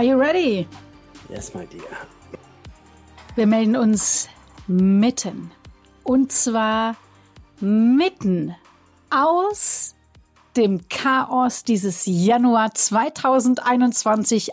Are you ready? Yes, my dear. Wir melden uns mitten. Und zwar mitten aus dem Chaos dieses Januar 2021.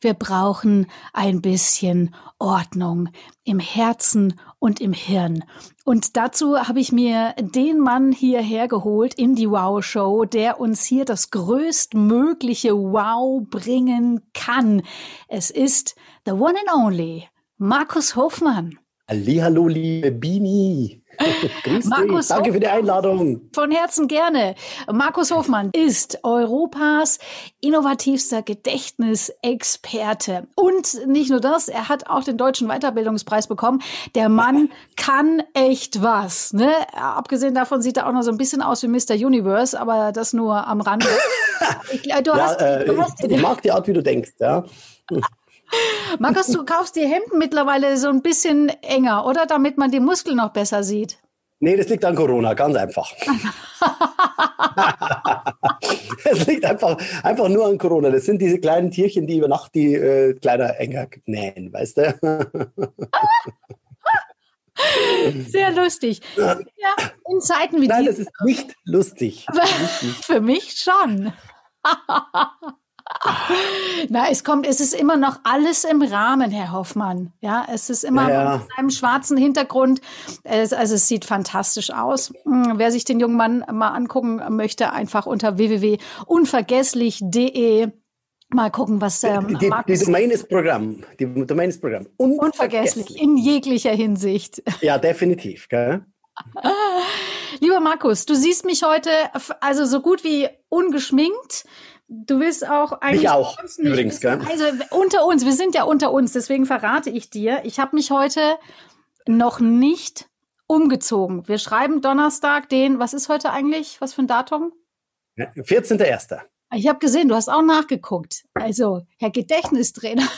Wir brauchen ein bisschen Ordnung im Herzen und im Hirn. Und dazu habe ich mir den Mann hierher geholt in die Wow Show, der uns hier das größtmögliche Wow bringen kann. Es ist the one and only Markus Hofmann. Hallo, liebe Bini. Grüß Markus dich. Danke für die. Einladung. Von Herzen gerne. Markus Hofmann ist Europas innovativster Gedächtnisexperte. Und nicht nur das, er hat auch den Deutschen Weiterbildungspreis bekommen. Der Mann kann echt was. Ne? Abgesehen davon sieht er auch noch so ein bisschen aus wie Mr. Universe, aber das nur am Rande. Ich, äh, du Ja, hast, äh, du hast, ich mag die Art, wie du denkst. Ja. Markus, du kaufst die Hemden mittlerweile so ein bisschen enger, oder? Damit man die Muskeln noch besser sieht. Nee, das liegt an Corona, ganz einfach. Es liegt einfach, einfach nur an Corona. Das sind diese kleinen Tierchen, die über Nacht die äh, kleiner enger nähen, weißt du? Sehr lustig. Ja, in Zeiten wie Nein, diesen das ist nicht lustig. Für mich schon. Na, es kommt, es ist immer noch alles im Rahmen, Herr Hoffmann. Ja, es ist immer Ja, mit einem schwarzen Hintergrund. Es, also es sieht fantastisch aus. Hm, Wer sich den jungen Mann mal angucken möchte, einfach unter www.unvergesslich.de mal gucken, was ähm, Die, die, Domain ist Programm. Die Domain ist Programm. unvergesslich in jeglicher Hinsicht. Ja, definitiv. Gell? Lieber Markus, du siehst mich heute also so gut wie ungeschminkt. Du willst auch eigentlich Mich auch, nicht übrigens, wissen. gell? Also unter uns, wir sind ja unter uns, deswegen verrate ich dir, ich habe mich heute noch nicht umgezogen. Wir schreiben Donnerstag den, was ist heute eigentlich? Was für ein Datum? Ja, 14.01. Ich habe gesehen, du hast auch nachgeguckt. Also, Herr Gedächtnistrainer.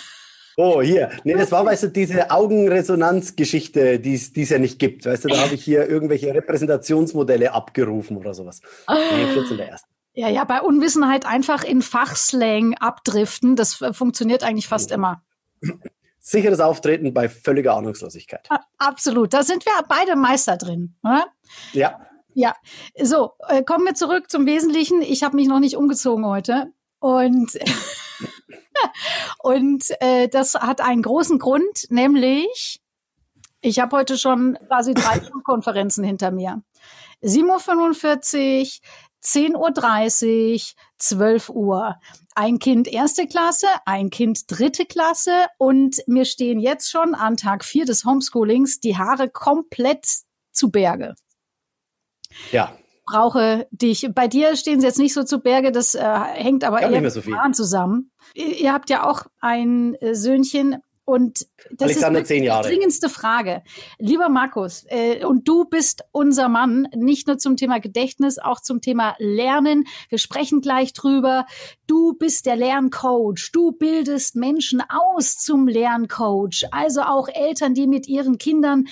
Oh, hier. Nee, das war, weißt du, diese Augenresonanzgeschichte, die es die es ja nicht gibt. Weißt du, da habe ich hier irgendwelche Repräsentationsmodelle abgerufen oder sowas. Nee, 14.01. Ja, ja, bei Unwissenheit einfach in Fachslang abdriften, das äh, funktioniert eigentlich fast immer. Sicheres Auftreten bei völliger Ahnungslosigkeit. Absolut. Da sind wir beide Meister drin. Oder? Ja. Ja, so, äh, kommen wir zurück zum Wesentlichen. Ich habe mich noch nicht umgezogen heute. Und, und äh, das hat einen großen Grund, nämlich ich habe heute schon quasi drei Konferenzen hinter mir. 7.45 Uhr, 10.30 Uhr, 12 Uhr. Ein Kind erste Klasse, ein Kind dritte Klasse und mir stehen jetzt schon an Tag vier des Homeschoolings die Haare komplett zu Berge Ja. brauche dich. Bei dir stehen sie jetzt nicht so zu Berge, das äh, hängt aber eher mehr mit so zusammen. Ihr, ihr habt ja auch ein äh, Söhnchen und das Alexander, ist die dringendste Frage. Lieber Markus, äh, und du bist unser Mann, nicht nur zum Thema Gedächtnis, auch zum Thema Lernen. Wir sprechen gleich drüber. Du bist der Lerncoach. Du bildest Menschen aus zum Lerncoach. Also auch Eltern, die mit ihren Kindern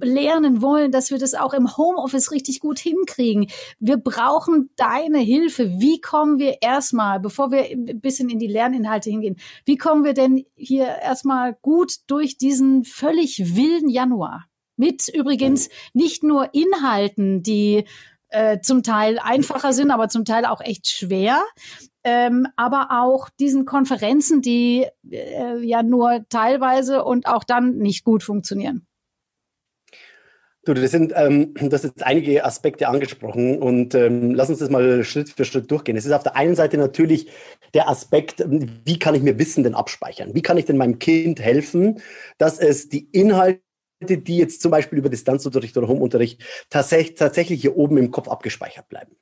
lernen wollen, dass wir das auch im Homeoffice richtig gut hinkriegen. Wir brauchen deine Hilfe. Wie kommen wir erstmal, bevor wir ein bisschen in die Lerninhalte hingehen, wie kommen wir denn hier erstmal gut durch diesen völlig wilden Januar? Mit übrigens nicht nur Inhalten, die äh, zum Teil einfacher sind, aber zum Teil auch echt schwer. Ähm, aber auch diesen Konferenzen, die äh, ja nur teilweise und auch dann nicht gut funktionieren. Du, das sind, ähm, du hast jetzt einige Aspekte angesprochen und ähm, lass uns das mal Schritt für Schritt durchgehen. Es ist auf der einen Seite natürlich der Aspekt, wie kann ich mir Wissen denn abspeichern? Wie kann ich denn meinem Kind helfen, dass es die Inhalte, die jetzt zum Beispiel über Distanzunterricht oder Homeunterricht tatsächlich, tatsächlich hier oben im Kopf abgespeichert bleiben?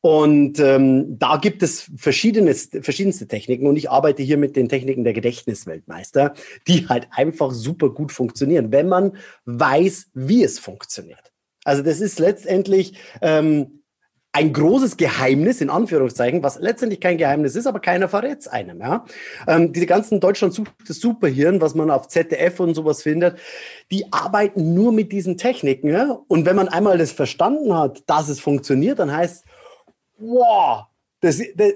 Und ähm, da gibt es verschiedenes, verschiedenste Techniken und ich arbeite hier mit den Techniken der Gedächtnisweltmeister, die halt einfach super gut funktionieren, wenn man weiß, wie es funktioniert. Also das ist letztendlich ähm, ein großes Geheimnis, in Anführungszeichen, was letztendlich kein Geheimnis ist, aber keiner verrät es einem. Ja? Ähm, diese ganzen Deutschland sucht das Superhirn, was man auf ZDF und sowas findet, die arbeiten nur mit diesen Techniken. Ja? Und wenn man einmal das verstanden hat, dass es funktioniert, dann heißt wow, das, das,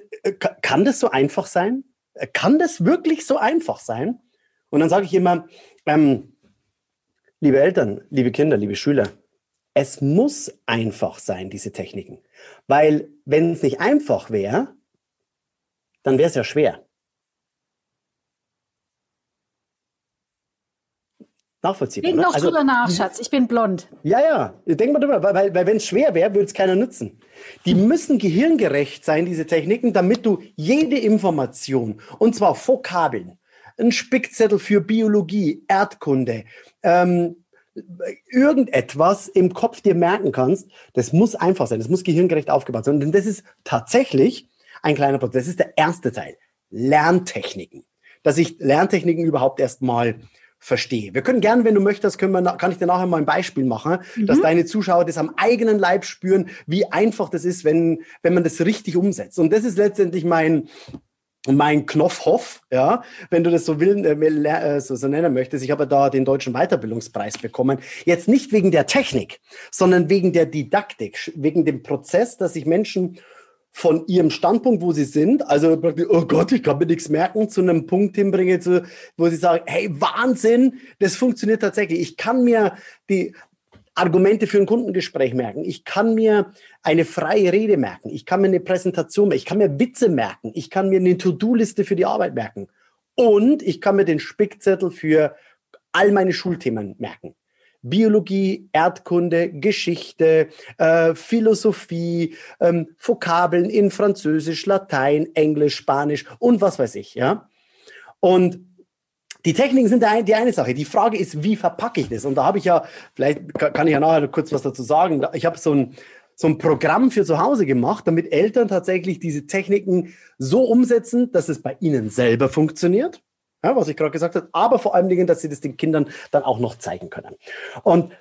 kann das so einfach sein? Kann das wirklich so einfach sein? Und dann sage ich immer, ähm, liebe Eltern, liebe Kinder, liebe Schüler, es muss einfach sein, diese Techniken. Weil wenn es nicht einfach wäre, dann wäre es ja schwer. Nachvollziehbar. Denk ne? noch also, drüber nach, Schatz. Ich bin blond. Ja, ja. Denk mal drüber, weil, weil, weil wenn es schwer wäre, würde es keiner nutzen. Die müssen gehirngerecht sein, diese Techniken, damit du jede Information, und zwar Vokabeln, ein Spickzettel für Biologie, Erdkunde, ähm, irgendetwas im Kopf dir merken kannst, das muss einfach sein, das muss gehirngerecht aufgebaut sein. Denn das ist tatsächlich ein kleiner Prozess. Das ist der erste Teil. Lerntechniken. Dass ich Lerntechniken überhaupt erstmal verstehe. Wir können gerne, wenn du möchtest, können wir, kann ich dir nachher mal ein Beispiel machen, mhm. dass deine Zuschauer das am eigenen Leib spüren, wie einfach das ist, wenn, wenn man das richtig umsetzt. Und das ist letztendlich mein, mein Knopfhoff, ja, wenn du das so, will, äh, äh, so, so nennen möchtest. Ich habe da den deutschen Weiterbildungspreis bekommen. Jetzt nicht wegen der Technik, sondern wegen der Didaktik, wegen dem Prozess, dass sich Menschen von ihrem Standpunkt, wo sie sind, also oh Gott, ich kann mir nichts merken, zu einem Punkt hinbringen, zu, wo sie sagen, hey, Wahnsinn, das funktioniert tatsächlich. Ich kann mir die Argumente für ein Kundengespräch merken. Ich kann mir eine freie Rede merken. Ich kann mir eine Präsentation merken. Ich kann mir Witze merken. Ich kann mir eine To-Do-Liste für die Arbeit merken. Und ich kann mir den Spickzettel für all meine Schulthemen merken. Biologie, Erdkunde, Geschichte, äh, Philosophie, ähm, Vokabeln in Französisch, Latein, Englisch, Spanisch und was weiß ich, ja. Und die Techniken sind die eine Sache. Die Frage ist, wie verpacke ich das? Und da habe ich ja, vielleicht kann ich ja nachher kurz was dazu sagen. Ich habe so ein, so ein Programm für zu Hause gemacht, damit Eltern tatsächlich diese Techniken so umsetzen, dass es bei ihnen selber funktioniert ja, was ich gerade gesagt habe, aber vor allen Dingen, dass sie das den Kindern dann auch noch zeigen können. Und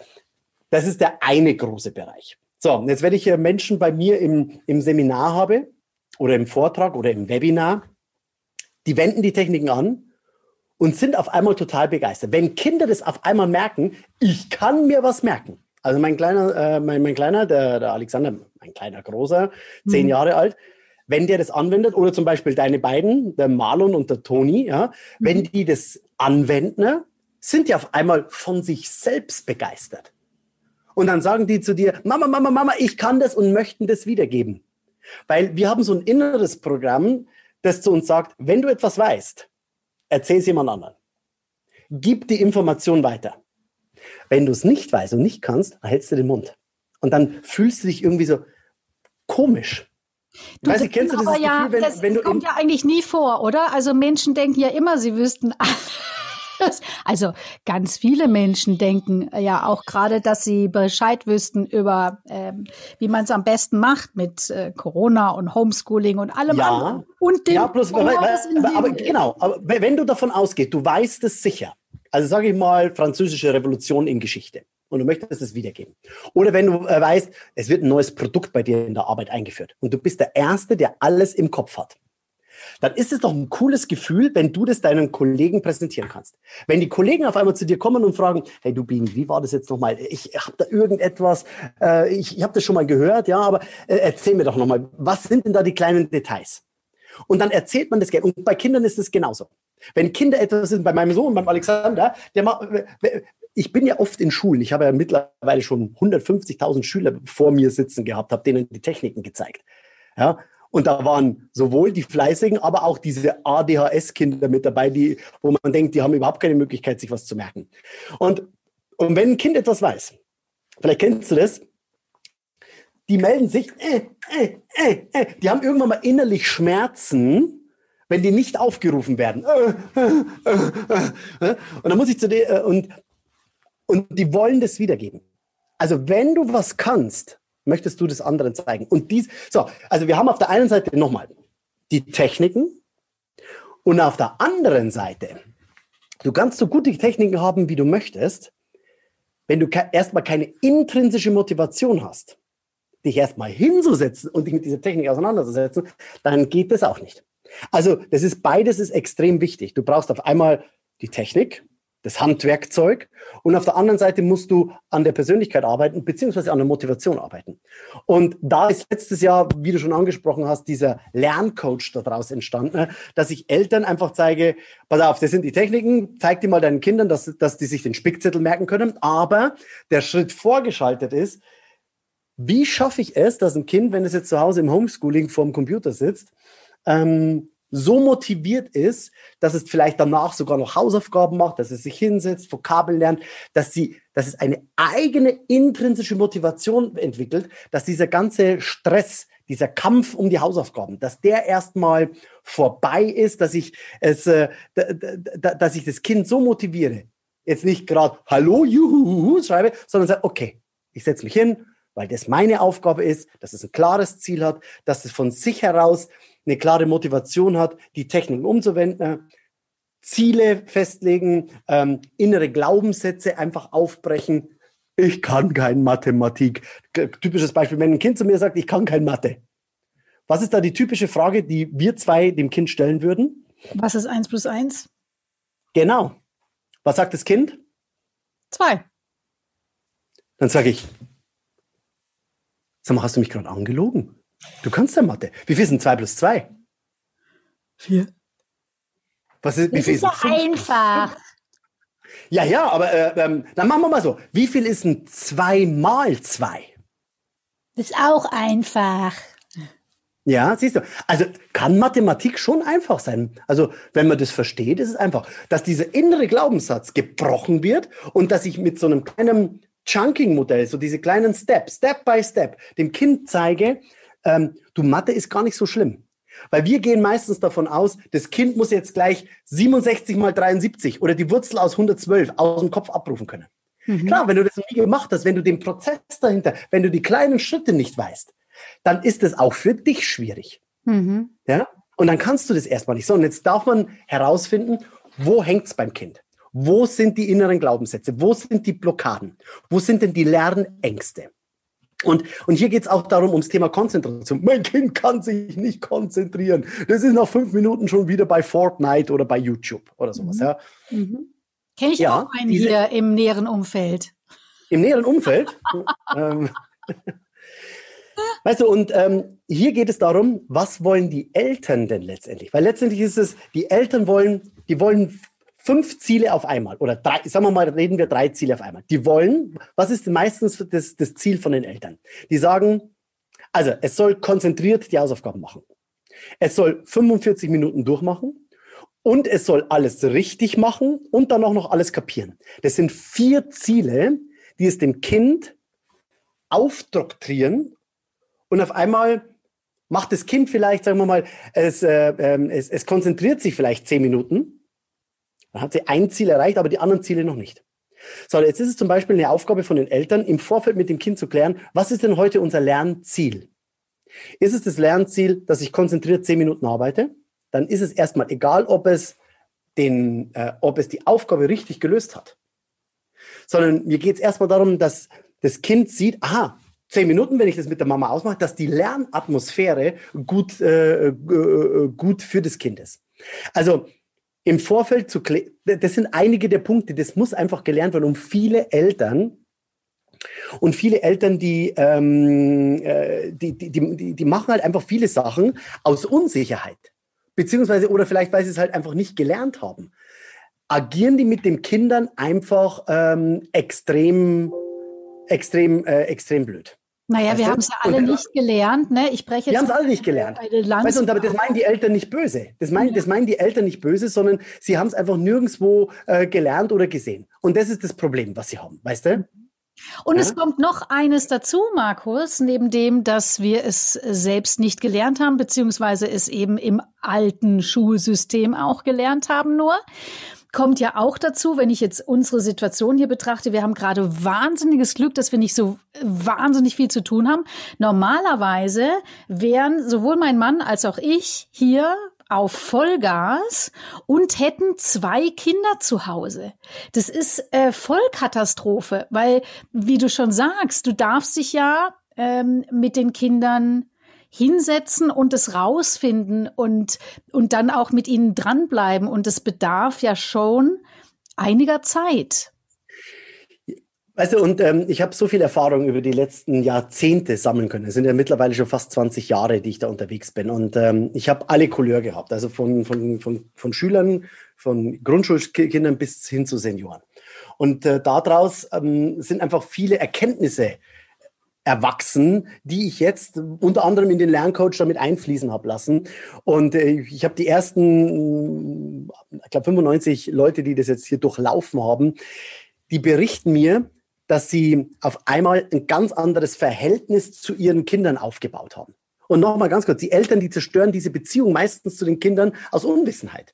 das ist der eine große Bereich. So, jetzt werde ich hier Menschen bei mir im, im Seminar habe oder im Vortrag oder im Webinar, die wenden die Techniken an und sind auf einmal total begeistert. Wenn Kinder das auf einmal merken, ich kann mir was merken. Also mein kleiner, äh, mein, mein kleiner, der, der Alexander, mein kleiner großer, zehn mhm. Jahre alt, wenn der das anwendet, oder zum Beispiel deine beiden, der Marlon und der Toni, ja, mhm. wenn die das anwenden, sind die auf einmal von sich selbst begeistert. Und dann sagen die zu dir, Mama, Mama, Mama, ich kann das und möchten das wiedergeben. Weil wir haben so ein inneres Programm, das zu uns sagt, wenn du etwas weißt, erzähl es jemand anderen. Gib die Information weiter. Wenn du es nicht weißt und nicht kannst, hältst du den Mund. Und dann fühlst du dich irgendwie so komisch. Du, weißt, kennst du das Gefühl, ja, wenn, das wenn du kommt ja eigentlich nie vor, oder? Also Menschen denken ja immer, sie wüssten alles. Also ganz viele Menschen denken ja auch gerade, dass sie Bescheid wüssten über, ähm, wie man es am besten macht mit äh, Corona und Homeschooling und allem ja, anderen. Und dem ja, bloß, weil, weil, aber, aber, genau, aber wenn du davon ausgehst, du weißt es sicher. Also sage ich mal, französische Revolution in Geschichte und du möchtest es wiedergeben. Oder wenn du äh, weißt, es wird ein neues Produkt bei dir in der Arbeit eingeführt und du bist der Erste, der alles im Kopf hat. Dann ist es doch ein cooles Gefühl, wenn du das deinen Kollegen präsentieren kannst. Wenn die Kollegen auf einmal zu dir kommen und fragen, hey du Bini, wie war das jetzt nochmal? Ich habe da irgendetwas, äh, ich, ich habe das schon mal gehört, ja, aber äh, erzähl mir doch nochmal, was sind denn da die kleinen Details? Und dann erzählt man das gerne. Und bei Kindern ist es genauso. Wenn Kinder etwas sind, bei meinem Sohn, beim Alexander, der ich bin ja oft in Schulen. Ich habe ja mittlerweile schon 150.000 Schüler vor mir sitzen gehabt, habe denen die Techniken gezeigt. Ja, und da waren sowohl die Fleißigen, aber auch diese ADHS-Kinder mit dabei, die, wo man denkt, die haben überhaupt keine Möglichkeit, sich was zu merken. Und, und wenn ein Kind etwas weiß, vielleicht kennst du das, die melden sich, äh, äh, äh, äh, die haben irgendwann mal innerlich Schmerzen, wenn die nicht aufgerufen werden. Äh, äh, äh, und dann muss ich zu dir, und und die wollen das wiedergeben. Also wenn du was kannst, möchtest du das anderen zeigen? Und dies, so, also wir haben auf der einen Seite nochmal die Techniken und auf der anderen Seite, du kannst so gute Techniken haben, wie du möchtest, wenn du erstmal keine intrinsische Motivation hast, dich erstmal hinzusetzen und dich mit dieser Technik auseinanderzusetzen, dann geht das auch nicht. Also, das ist beides ist extrem wichtig. Du brauchst auf einmal die Technik, das Handwerkzeug. Und auf der anderen Seite musst du an der Persönlichkeit arbeiten, beziehungsweise an der Motivation arbeiten. Und da ist letztes Jahr, wie du schon angesprochen hast, dieser Lerncoach daraus entstanden, dass ich Eltern einfach zeige, pass auf, das sind die Techniken, zeig die mal deinen Kindern, dass, dass die sich den Spickzettel merken können, aber der Schritt vorgeschaltet ist, wie schaffe ich es, dass ein Kind, wenn es jetzt zu Hause im Homeschooling vorm Computer sitzt, ähm, so motiviert ist, dass es vielleicht danach sogar noch Hausaufgaben macht, dass es sich hinsetzt, Vokabeln lernt, dass sie, dass es eine eigene intrinsische Motivation entwickelt, dass dieser ganze Stress, dieser Kampf um die Hausaufgaben, dass der erstmal vorbei ist, dass ich es, äh, dass ich das Kind so motiviere, jetzt nicht gerade Hallo, juhu, schreibe, sondern sage, okay, ich setze mich hin, weil das meine Aufgabe ist, dass es ein klares Ziel hat, dass es von sich heraus eine klare Motivation hat, die Techniken umzuwenden, Ziele festlegen, ähm, innere Glaubenssätze einfach aufbrechen. Ich kann kein Mathematik. Typisches Beispiel, wenn ein Kind zu mir sagt, ich kann kein Mathe. Was ist da die typische Frage, die wir zwei dem Kind stellen würden? Was ist eins plus eins? Genau. Was sagt das Kind? Zwei. Dann sage ich, sag mal, hast du mich gerade angelogen? Du kannst ja Mathe. Wie viel sind 2 plus 2? 4. Was ist, wie das viel ist doch einfach. Ja, ja, aber äh, ähm, dann machen wir mal so. Wie viel ist ein 2 mal 2? Das ist auch einfach. Ja, siehst du. Also kann Mathematik schon einfach sein. Also wenn man das versteht, ist es einfach, dass dieser innere Glaubenssatz gebrochen wird und dass ich mit so einem kleinen Chunking-Modell, so diese kleinen Steps, Step by Step, dem Kind zeige, ähm, du Mathe ist gar nicht so schlimm. Weil wir gehen meistens davon aus, das Kind muss jetzt gleich 67 mal 73 oder die Wurzel aus 112 aus dem Kopf abrufen können. Mhm. Klar, wenn du das nie gemacht hast, wenn du den Prozess dahinter, wenn du die kleinen Schritte nicht weißt, dann ist es auch für dich schwierig. Mhm. Ja? Und dann kannst du das erstmal nicht. So, und jetzt darf man herausfinden, wo hängt es beim Kind? Wo sind die inneren Glaubenssätze? Wo sind die Blockaden? Wo sind denn die Lernängste? Und, und hier geht es auch darum, ums Thema Konzentration. Mein Kind kann sich nicht konzentrieren. Das ist nach fünf Minuten schon wieder bei Fortnite oder bei YouTube oder sowas. Mhm. Ja. Mhm. Kenne ich ja, auch einen diese, hier im näheren Umfeld. Im näheren Umfeld? ähm, weißt du, und ähm, hier geht es darum, was wollen die Eltern denn letztendlich? Weil letztendlich ist es, die Eltern wollen, die wollen fünf Ziele auf einmal oder drei, sagen wir mal, reden wir drei Ziele auf einmal. Die wollen, was ist meistens das, das Ziel von den Eltern? Die sagen, also es soll konzentriert die Hausaufgaben machen. Es soll 45 Minuten durchmachen und es soll alles richtig machen und dann auch noch alles kapieren. Das sind vier Ziele, die es dem Kind aufdoktrieren und auf einmal macht das Kind vielleicht, sagen wir mal, es, äh, äh, es, es konzentriert sich vielleicht zehn Minuten dann hat sie ein Ziel erreicht, aber die anderen Ziele noch nicht. So, jetzt ist es zum Beispiel eine Aufgabe von den Eltern, im Vorfeld mit dem Kind zu klären, was ist denn heute unser Lernziel? Ist es das Lernziel, dass ich konzentriert zehn Minuten arbeite? Dann ist es erstmal egal, ob es, den, äh, ob es die Aufgabe richtig gelöst hat. Sondern mir geht es erstmal darum, dass das Kind sieht, aha, zehn Minuten, wenn ich das mit der Mama ausmache, dass die Lernatmosphäre gut, äh, äh, gut für das Kind ist. Also im Vorfeld zu klären, das sind einige der Punkte, das muss einfach gelernt werden, um viele Eltern und viele Eltern, die, ähm, äh, die, die, die, die machen halt einfach viele Sachen aus Unsicherheit. Beziehungsweise, oder vielleicht, weil sie es halt einfach nicht gelernt haben. Agieren die mit den Kindern einfach ähm, extrem, extrem, äh, extrem blöd. Naja, wir haben es ja alle nicht gelernt. Ne? Ich breche jetzt. Wir haben es alle nicht gelernt. Weißt du, und aber das meinen die Eltern nicht böse. Das meinen, das meinen die Eltern nicht böse, sondern sie haben es einfach nirgendwo äh, gelernt oder gesehen. Und das ist das Problem, was sie haben. Weißt du? Und ja? es kommt noch eines dazu, Markus, neben dem, dass wir es selbst nicht gelernt haben, beziehungsweise es eben im alten Schulsystem auch gelernt haben nur. Kommt ja auch dazu, wenn ich jetzt unsere Situation hier betrachte. Wir haben gerade wahnsinniges Glück, dass wir nicht so wahnsinnig viel zu tun haben. Normalerweise wären sowohl mein Mann als auch ich hier auf Vollgas und hätten zwei Kinder zu Hause. Das ist äh, Vollkatastrophe, weil, wie du schon sagst, du darfst dich ja ähm, mit den Kindern hinsetzen und es rausfinden und, und dann auch mit ihnen dranbleiben. Und es bedarf ja schon einiger Zeit. Weißt du, und ähm, ich habe so viel Erfahrung über die letzten Jahrzehnte sammeln können. Es sind ja mittlerweile schon fast 20 Jahre, die ich da unterwegs bin. Und ähm, ich habe alle Couleur gehabt, also von, von, von, von Schülern, von Grundschulkindern bis hin zu Senioren. Und äh, daraus ähm, sind einfach viele Erkenntnisse erwachsen, die ich jetzt unter anderem in den Lerncoach damit einfließen habe lassen. Und äh, ich habe die ersten, ich glaube 95 Leute, die das jetzt hier durchlaufen haben, die berichten mir, dass sie auf einmal ein ganz anderes Verhältnis zu ihren Kindern aufgebaut haben. Und nochmal ganz kurz, die Eltern, die zerstören diese Beziehung meistens zu den Kindern aus Unwissenheit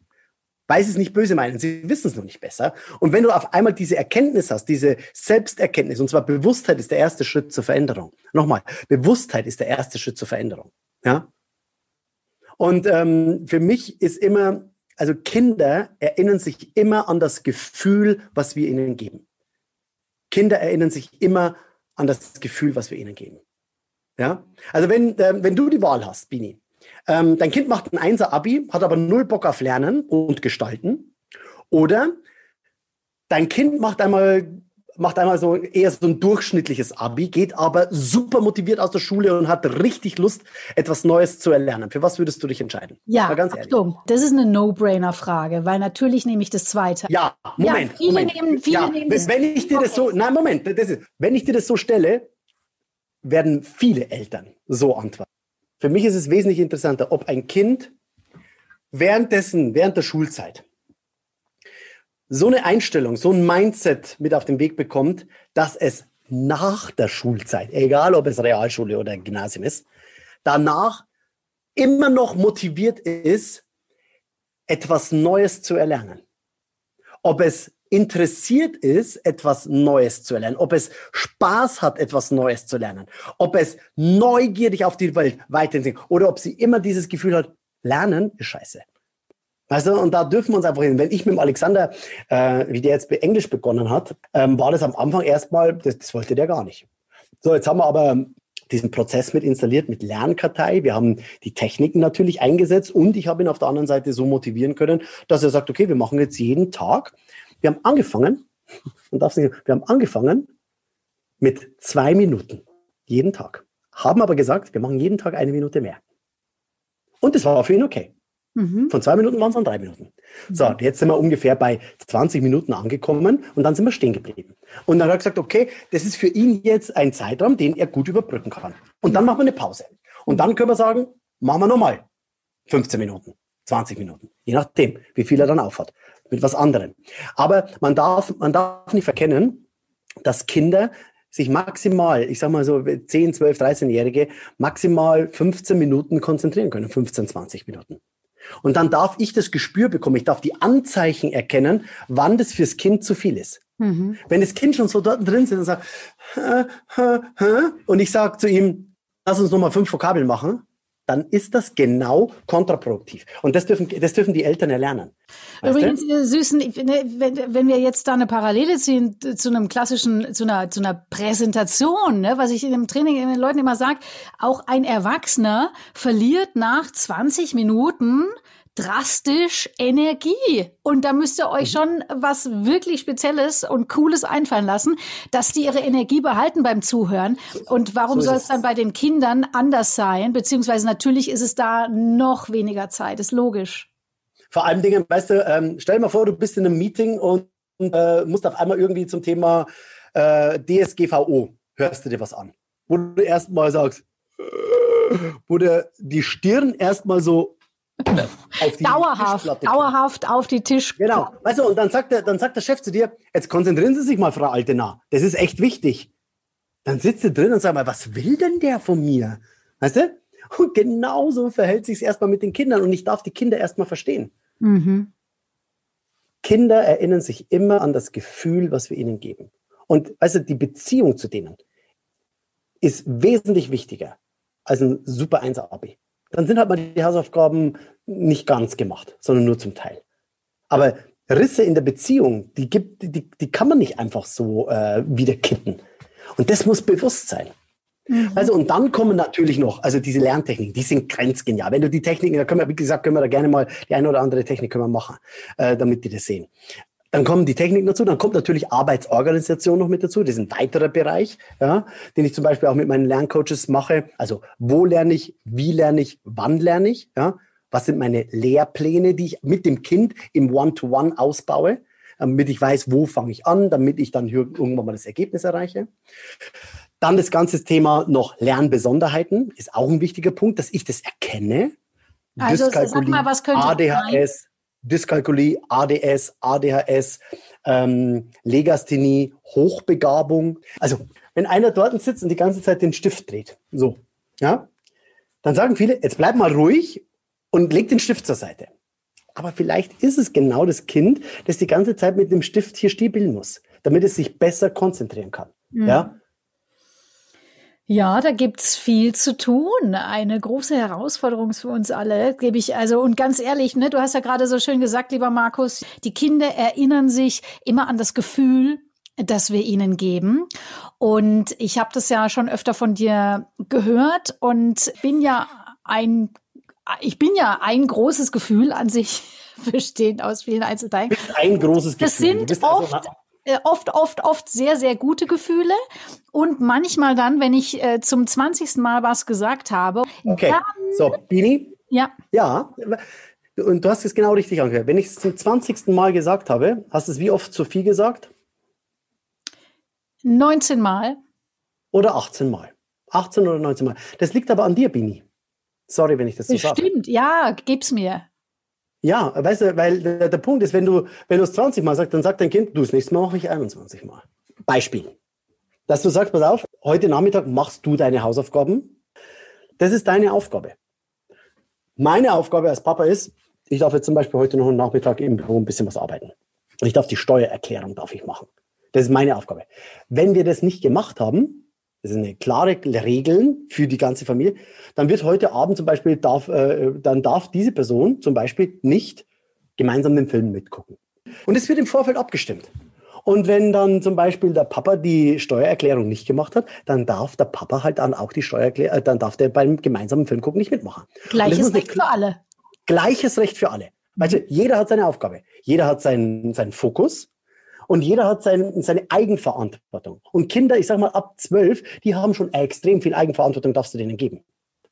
weil sie es nicht böse meinen. Sie wissen es noch nicht besser. Und wenn du auf einmal diese Erkenntnis hast, diese Selbsterkenntnis, und zwar Bewusstheit ist der erste Schritt zur Veränderung. Nochmal, Bewusstheit ist der erste Schritt zur Veränderung. Ja? Und ähm, für mich ist immer, also Kinder erinnern sich immer an das Gefühl, was wir ihnen geben. Kinder erinnern sich immer an das Gefühl, was wir ihnen geben. Ja? Also wenn, äh, wenn du die Wahl hast, Bini, ähm, dein Kind macht ein Einser-Abi, hat aber null Bock auf Lernen und Gestalten. Oder dein Kind macht einmal, macht einmal so eher so ein durchschnittliches Abi, geht aber super motiviert aus der Schule und hat richtig Lust, etwas Neues zu erlernen. Für was würdest du dich entscheiden? Ja. Achtung, das ist eine No-Brainer-Frage, weil natürlich nehme ich das Zweite. Ja, Moment. Ja, viele Moment. nehmen, viele ja, nehmen das. Wenn ich dir das so, nein, Moment, das ist, wenn ich dir das so stelle, werden viele Eltern so antworten. Für mich ist es wesentlich interessanter, ob ein Kind währenddessen, während der Schulzeit, so eine Einstellung, so ein Mindset mit auf den Weg bekommt, dass es nach der Schulzeit, egal ob es Realschule oder Gymnasium ist, danach immer noch motiviert ist, etwas Neues zu erlernen. Ob es interessiert ist, etwas Neues zu lernen, ob es Spaß hat, etwas Neues zu lernen, ob es neugierig auf die Welt weiterentwickelt oder ob sie immer dieses Gefühl hat, Lernen ist scheiße. Also, und da dürfen wir uns einfach hin. Wenn ich mit dem Alexander, äh, wie der jetzt Englisch begonnen hat, ähm, war das am Anfang erstmal, das, das wollte der gar nicht. So, jetzt haben wir aber diesen Prozess mit installiert, mit Lernkartei. Wir haben die Techniken natürlich eingesetzt und ich habe ihn auf der anderen Seite so motivieren können, dass er sagt, okay, wir machen jetzt jeden Tag wir haben angefangen, man darf nicht, wir haben angefangen mit zwei Minuten jeden Tag. Haben aber gesagt, wir machen jeden Tag eine Minute mehr. Und das war für ihn okay. Mhm. Von zwei Minuten waren es dann drei Minuten. Mhm. So, jetzt sind wir ungefähr bei 20 Minuten angekommen und dann sind wir stehen geblieben. Und dann hat er gesagt, okay, das ist für ihn jetzt ein Zeitraum, den er gut überbrücken kann. Und dann machen wir eine Pause. Und dann können wir sagen, machen wir nochmal 15 Minuten, 20 Minuten, je nachdem, wie viel er dann aufhat mit was anderem. Aber man darf, man darf nicht verkennen, dass Kinder sich maximal, ich sag mal so 10, 12, 13-Jährige, maximal 15 Minuten konzentrieren können, 15, 20 Minuten. Und dann darf ich das Gespür bekommen, ich darf die Anzeichen erkennen, wann das fürs Kind zu viel ist. Mhm. Wenn das Kind schon so dort drin sitzt und sagt, hä, hä, hä, und ich sage zu ihm, lass uns nochmal fünf Vokabeln machen, dann ist das genau kontraproduktiv. Und das dürfen, das dürfen die Eltern erlernen. Übrigens, ihr Süßen, wenn, wenn wir jetzt da eine Parallele ziehen zu einem klassischen, zu einer, zu einer Präsentation, ne, was ich in dem Training den Leuten immer sage, auch ein Erwachsener verliert nach 20 Minuten drastisch Energie. Und da müsst ihr euch mhm. schon was wirklich Spezielles und Cooles einfallen lassen, dass die ihre Energie behalten beim Zuhören. Und warum so soll es dann bei den Kindern anders sein? Beziehungsweise natürlich ist es da noch weniger Zeit, ist logisch. Vor allen Dingen, weißt du, ähm, stell dir mal vor, du bist in einem Meeting und äh, musst auf einmal irgendwie zum Thema äh, DSGVO, hörst du dir was an. Wo du erstmal sagst, wo der die Stirn erstmal so auf die dauerhaft, dauerhaft auf die Tisch. Genau. Weißt du, und dann sagt, der, dann sagt der Chef zu dir, jetzt konzentrieren Sie sich mal, Frau Altena. Das ist echt wichtig. Dann sitzt du drin und sag mal, was will denn der von mir? Weißt du? Und genauso verhält sich es erstmal mit den Kindern und ich darf die Kinder erstmal verstehen. Mhm. Kinder erinnern sich immer an das Gefühl, was wir ihnen geben. Und also die Beziehung zu denen ist wesentlich wichtiger als ein super 1 Abi. Dann sind halt mal die Hausaufgaben nicht ganz gemacht, sondern nur zum Teil. Aber Risse in der Beziehung, die gibt, die, die kann man nicht einfach so äh, wieder kitten. Und das muss bewusst sein. Mhm. Also, und dann kommen natürlich noch, also diese Lerntechniken, die sind grenzgenial. Wenn du die Techniken, da können wir, wie gesagt, können wir da gerne mal die eine oder andere Technik können wir machen, äh, damit die das sehen. Dann kommen die Techniken dazu, dann kommt natürlich Arbeitsorganisation noch mit dazu. Das ist ein weiterer Bereich, ja, den ich zum Beispiel auch mit meinen Lerncoaches mache. Also, wo lerne ich, wie lerne ich, wann lerne ich, ja. Was sind meine Lehrpläne, die ich mit dem Kind im One-to-One -One ausbaue, damit ich weiß, wo fange ich an, damit ich dann irgendwann mal das Ergebnis erreiche. Dann das ganze Thema noch Lernbesonderheiten ist auch ein wichtiger Punkt, dass ich das erkenne. Also sag mal, was könnte ADHS? Dyskalkulie, ADS, ADHS, ähm, Legasthenie, Hochbegabung. Also wenn einer dort sitzt und die ganze Zeit den Stift dreht, so, ja, dann sagen viele, jetzt bleib mal ruhig und leg den Stift zur Seite. Aber vielleicht ist es genau das Kind, das die ganze Zeit mit dem Stift hier stiebeln muss, damit es sich besser konzentrieren kann. Mhm. Ja, ja, da gibt's viel zu tun. Eine große Herausforderung für uns alle, gebe ich also. Und ganz ehrlich, ne, du hast ja gerade so schön gesagt, lieber Markus, die Kinder erinnern sich immer an das Gefühl, das wir ihnen geben. Und ich habe das ja schon öfter von dir gehört und bin ja ein, ich bin ja ein großes Gefühl an sich bestehend aus vielen Einzelteilen. Ein großes Gefühl. Das sind also oft oft, oft, oft sehr, sehr gute Gefühle. Und manchmal dann, wenn ich äh, zum 20. Mal was gesagt habe. Okay. So, Bini? Ja. Ja. Und du hast es genau richtig angehört. Wenn ich es zum 20. Mal gesagt habe, hast du es wie oft zu viel gesagt? 19 Mal. Oder 18 Mal. 18 oder 19 Mal. Das liegt aber an dir, Bini. Sorry, wenn ich das so sage. Stimmt, ja, gib's mir. Ja, weißt du, weil der, der Punkt ist, wenn du, wenn du es 20 Mal sagst, dann sagt dein Kind, du das nächste Mal mache ich 21 Mal. Beispiel. Dass du sagst, pass auf, heute Nachmittag machst du deine Hausaufgaben. Das ist deine Aufgabe. Meine Aufgabe als Papa ist, ich darf jetzt zum Beispiel heute noch einen Nachmittag im Büro ein bisschen was arbeiten. Und ich darf die Steuererklärung darf ich machen. Das ist meine Aufgabe. Wenn wir das nicht gemacht haben, das eine klare Regeln für die ganze Familie. Dann wird heute Abend zum Beispiel darf, äh, dann darf diese Person zum Beispiel nicht gemeinsam den Film mitgucken. Und es wird im Vorfeld abgestimmt. Und wenn dann zum Beispiel der Papa die Steuererklärung nicht gemacht hat, dann darf der Papa halt dann auch die Steuererklärung, äh, dann darf der beim gemeinsamen Filmgucken nicht mitmachen. Gleiches Recht für alle. Gleiches Recht für alle. Also jeder hat seine Aufgabe. Jeder hat seinen, seinen Fokus und jeder hat sein, seine Eigenverantwortung. Und Kinder, ich sag mal ab zwölf, die haben schon extrem viel Eigenverantwortung, darfst du denen geben.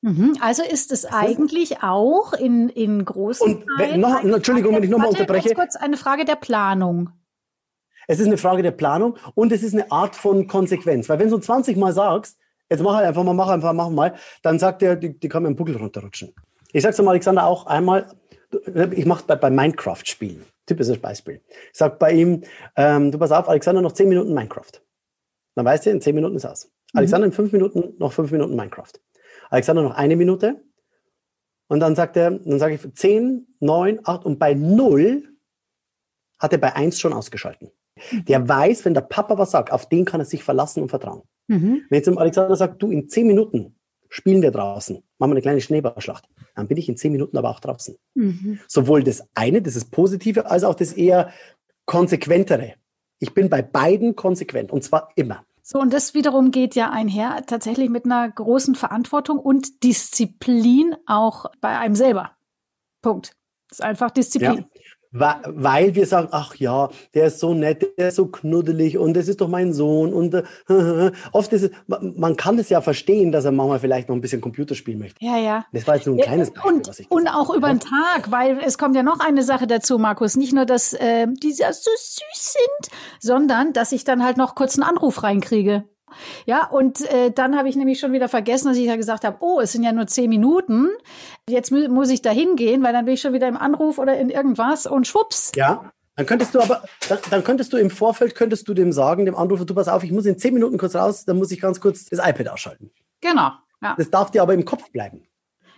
Mhm. Also ist es eigentlich auch in, in großen und wenn, noch, Entschuldigung, wenn ich nochmal unterbreche. Ganz kurz eine Frage der Planung. Es ist eine Frage der Planung und es ist eine Art von Konsequenz. Weil wenn du 20 Mal sagst, jetzt mach halt einfach mal, mach einfach, mach mal, dann sagt er, die, die kann mit dem Buckel runterrutschen. Ich sag's dem Alexander auch einmal, ich mache bei, bei Minecraft-Spielen. Typisches Beispiel. Ich sage bei ihm, ähm, du pass auf, Alexander, noch zehn Minuten Minecraft. Dann weißt du, in zehn Minuten ist aus. Mhm. Alexander in fünf Minuten, noch fünf Minuten Minecraft. Alexander noch eine Minute. Und dann sagt er, dann sage ich zehn, neun, acht und bei null hat er bei eins schon ausgeschalten. Mhm. Der weiß, wenn der Papa was sagt, auf den kann er sich verlassen und vertrauen. Mhm. Wenn jetzt Alexander sagt, du in zehn Minuten spielen wir draußen, machen wir eine kleine Schneeballschlacht, dann bin ich in zehn Minuten aber auch draußen. Mhm. Sowohl das eine, das ist Positive, als auch das eher konsequentere. Ich bin bei beiden konsequent und zwar immer. So, und das wiederum geht ja einher tatsächlich mit einer großen Verantwortung und Disziplin auch bei einem selber. Punkt. Das ist einfach Disziplin. Ja weil wir sagen, ach ja, der ist so nett, der ist so knuddelig und das ist doch mein Sohn und äh, oft ist es, man kann es ja verstehen, dass er manchmal vielleicht noch ein bisschen Computer spielen möchte. Ja, ja. Das war jetzt nur ein kleines Beispiel, und, was ich Und auch über den Tag, weil es kommt ja noch eine Sache dazu, Markus, nicht nur, dass äh, die so süß sind, sondern dass ich dann halt noch kurz einen Anruf reinkriege. Ja, und äh, dann habe ich nämlich schon wieder vergessen, dass ich ja gesagt habe, oh, es sind ja nur zehn Minuten. Jetzt mu muss ich da hingehen, weil dann bin ich schon wieder im Anruf oder in irgendwas und schwupps. Ja, dann könntest du aber, dann, dann, könntest du im Vorfeld, könntest du dem sagen, dem Anrufer, du pass auf, ich muss in zehn Minuten kurz raus, dann muss ich ganz kurz das iPad ausschalten. Genau. Ja. Das darf dir aber im Kopf bleiben.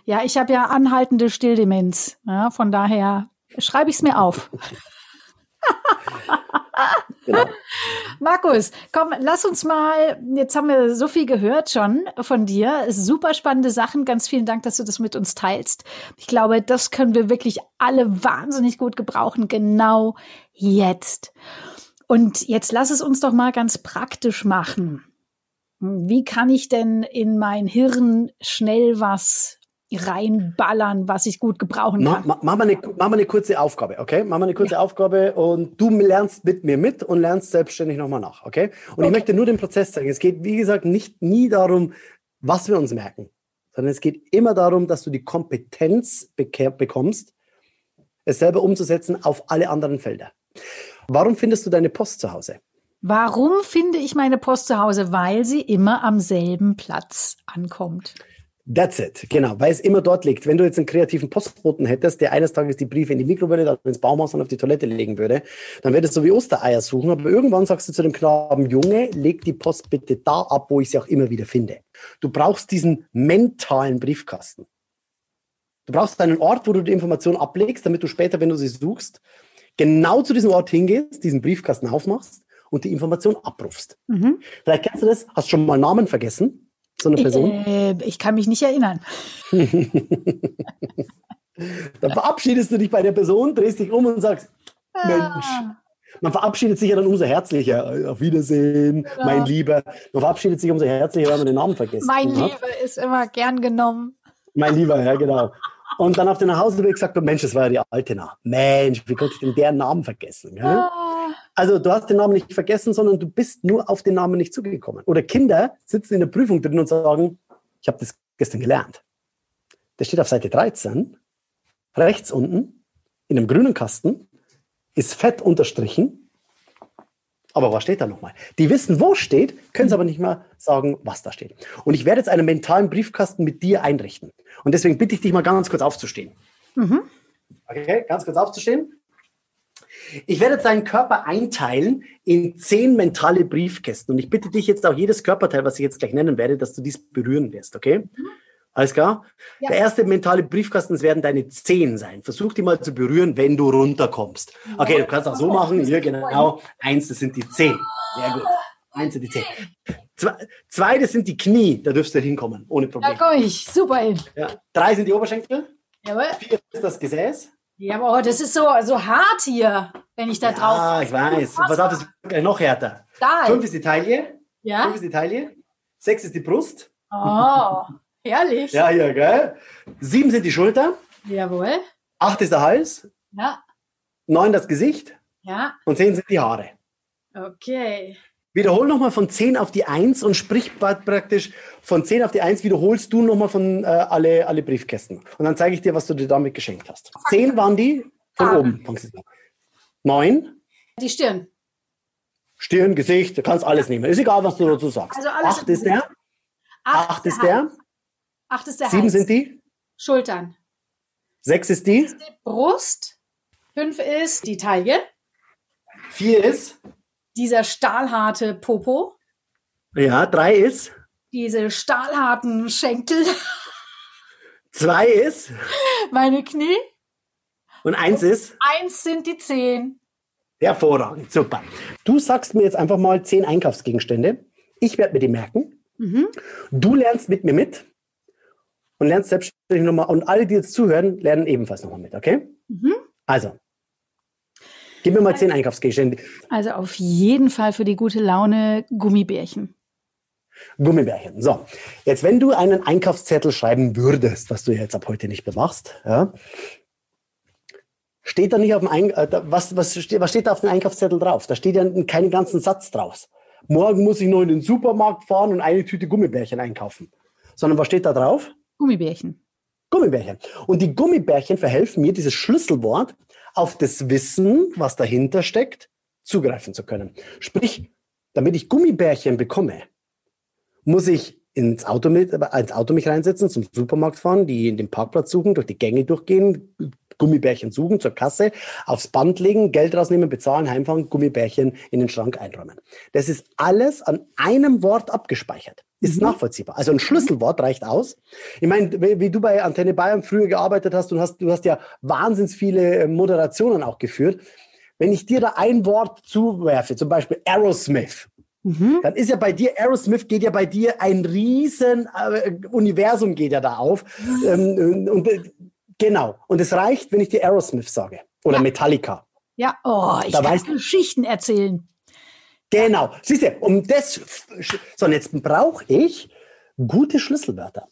Ja, ich habe ja anhaltende Stilldemenz. Ja, von daher schreibe ich es mir auf. genau. Markus, komm, lass uns mal, jetzt haben wir so viel gehört schon von dir. Super spannende Sachen. Ganz vielen Dank, dass du das mit uns teilst. Ich glaube, das können wir wirklich alle wahnsinnig gut gebrauchen, genau jetzt. Und jetzt lass es uns doch mal ganz praktisch machen. Wie kann ich denn in mein Hirn schnell was reinballern, was ich gut gebrauchen kann. Mach, mach, mal, eine, mach mal eine kurze Aufgabe, okay? Mach mal eine kurze ja. Aufgabe und du lernst mit mir mit und lernst selbstständig nochmal nach, okay? Und okay. ich möchte nur den Prozess zeigen. Es geht, wie gesagt, nicht nie darum, was wir uns merken, sondern es geht immer darum, dass du die Kompetenz bekommst, es selber umzusetzen auf alle anderen Felder. Warum findest du deine Post zu Hause? Warum finde ich meine Post zu Hause? Weil sie immer am selben Platz ankommt. That's it, genau, weil es immer dort liegt. Wenn du jetzt einen kreativen Postboten hättest, der eines Tages die Briefe in die Mikrowelle, dann ins Baumhaus und auf die Toilette legen würde, dann würdest du wie Ostereier suchen. Aber irgendwann sagst du zu dem Knaben, Junge, leg die Post bitte da ab, wo ich sie auch immer wieder finde. Du brauchst diesen mentalen Briefkasten. Du brauchst einen Ort, wo du die Information ablegst, damit du später, wenn du sie suchst, genau zu diesem Ort hingehst, diesen Briefkasten aufmachst und die Information abrufst. Mhm. Vielleicht kennst du das, hast schon mal Namen vergessen so eine Person? Äh, ich kann mich nicht erinnern. dann verabschiedest du dich bei der Person, drehst dich um und sagst, ah. Mensch. Man verabschiedet sich ja dann umso herzlicher. Auf Wiedersehen, ja. mein Lieber. Man verabschiedet sich umso herzlicher, wenn man den Namen vergisst. Mein hat. Lieber ist immer gern genommen. Mein Lieber, ja, genau. Und dann auf den Nachhauseweg gesagt, Mensch, das war ja die alte Namen. Mensch, wie konnte ich denn deren Namen vergessen? Ja? Also du hast den Namen nicht vergessen, sondern du bist nur auf den Namen nicht zugekommen. Oder Kinder sitzen in der Prüfung drin und sagen, ich habe das gestern gelernt. Der steht auf Seite 13, rechts unten, in einem grünen Kasten, ist fett unterstrichen. Aber was steht da nochmal? Die wissen, wo steht, können es aber nicht mehr sagen, was da steht. Und ich werde jetzt einen mentalen Briefkasten mit dir einrichten. Und deswegen bitte ich dich mal ganz kurz aufzustehen. Mhm. Okay, ganz kurz aufzustehen. Ich werde deinen Körper einteilen in zehn mentale Briefkästen. Und ich bitte dich jetzt auch jedes Körperteil, was ich jetzt gleich nennen werde, dass du dies berühren wirst, okay? Mhm. Alles klar? Ja. Der erste mentale Briefkasten werden deine Zehen sein. Versuch die mal zu berühren, wenn du runterkommst. Okay, du kannst auch so machen. Hier genau. Eins, das sind die Zehen. Sehr gut. Eins sind die Zehen. Zwei, das sind die Knie. Da dürfst du hinkommen, ohne Probleme. Da komme ich super hin. Ja. Drei sind die Oberschenkel. Jawohl. Vier ist das Gesäß. Ja, aber das ist so, so hart hier, wenn ich da ja, drauf. Ja, ich weiß. Pass auf, das ist noch härter. Stahl. Fünf ist die Taille. Ja. Fünf ist die Taille. Sechs ist die Brust. Oh, herrlich. ja, hier, gell? Sieben sind die Schulter. Jawohl. Acht ist der Hals. Ja. Neun das Gesicht. Ja. Und zehn sind die Haare. Okay. Wiederhol nochmal von 10 auf die 1 und sprich praktisch von 10 auf die 1, wiederholst du nochmal von äh, alle, alle Briefkästen. Und dann zeige ich dir, was du dir damit geschenkt hast. 10 waren die von ah. oben. 9. Die Stirn. Stirn, Gesicht, du kannst alles nehmen. Ist egal, was du dazu sagst. Also alles 8 ist der. 8 ist der. 8 ist der. 7 sind die. Schultern. 6 ist die. Brust. 5 ist die Taille. 4 ist dieser stahlharte Popo. Ja, drei ist. Diese stahlharten Schenkel. Zwei ist. Meine Knie. Und eins ist. Eins sind die zehn. Hervorragend, super. Du sagst mir jetzt einfach mal zehn Einkaufsgegenstände. Ich werde mir die merken. Mhm. Du lernst mit mir mit und lernst selbstständig nochmal. Und alle, die jetzt zuhören, lernen ebenfalls nochmal mit, okay? Mhm. Also, Gib mir mal zehn Einkaufsgegenstände. Also auf jeden Fall für die gute Laune Gummibärchen. Gummibärchen. So, jetzt wenn du einen Einkaufszettel schreiben würdest, was du jetzt ab heute nicht mehr machst, ja, steht da nicht auf dem Ein äh, was, was, steht, was steht da auf dem Einkaufszettel drauf? Da steht ja keinen ganzen Satz drauf. Morgen muss ich noch in den Supermarkt fahren und eine Tüte Gummibärchen einkaufen. Sondern was steht da drauf? Gummibärchen. Gummibärchen. Und die Gummibärchen verhelfen mir, dieses Schlüsselwort auf das Wissen, was dahinter steckt, zugreifen zu können. Sprich, damit ich Gummibärchen bekomme, muss ich ins Auto, mit, ins Auto mich reinsetzen, zum Supermarkt fahren, die in den Parkplatz suchen, durch die Gänge durchgehen, Gummibärchen suchen, zur Kasse, aufs Band legen, Geld rausnehmen, bezahlen, heimfahren, Gummibärchen in den Schrank einräumen. Das ist alles an einem Wort abgespeichert. Ist mhm. nachvollziehbar. Also ein Schlüsselwort reicht aus. Ich meine, wie du bei Antenne Bayern früher gearbeitet hast, du hast, du hast ja wahnsinns viele äh, Moderationen auch geführt. wenn ich dir da ein Wort zuwerfe, zum Beispiel Aerosmith, mhm. dann ist ja bei dir, Aerosmith geht ja bei dir ein riesen äh, Universum geht ja da auf. Ähm, und, äh, genau. Und es reicht, wenn ich dir Aerosmith sage. Oder ja. Metallica. Ja, oh, ich da kann Geschichten erzählen. Genau. Siehst du, um das, so, und jetzt brauche ich gute Schlüsselwörter.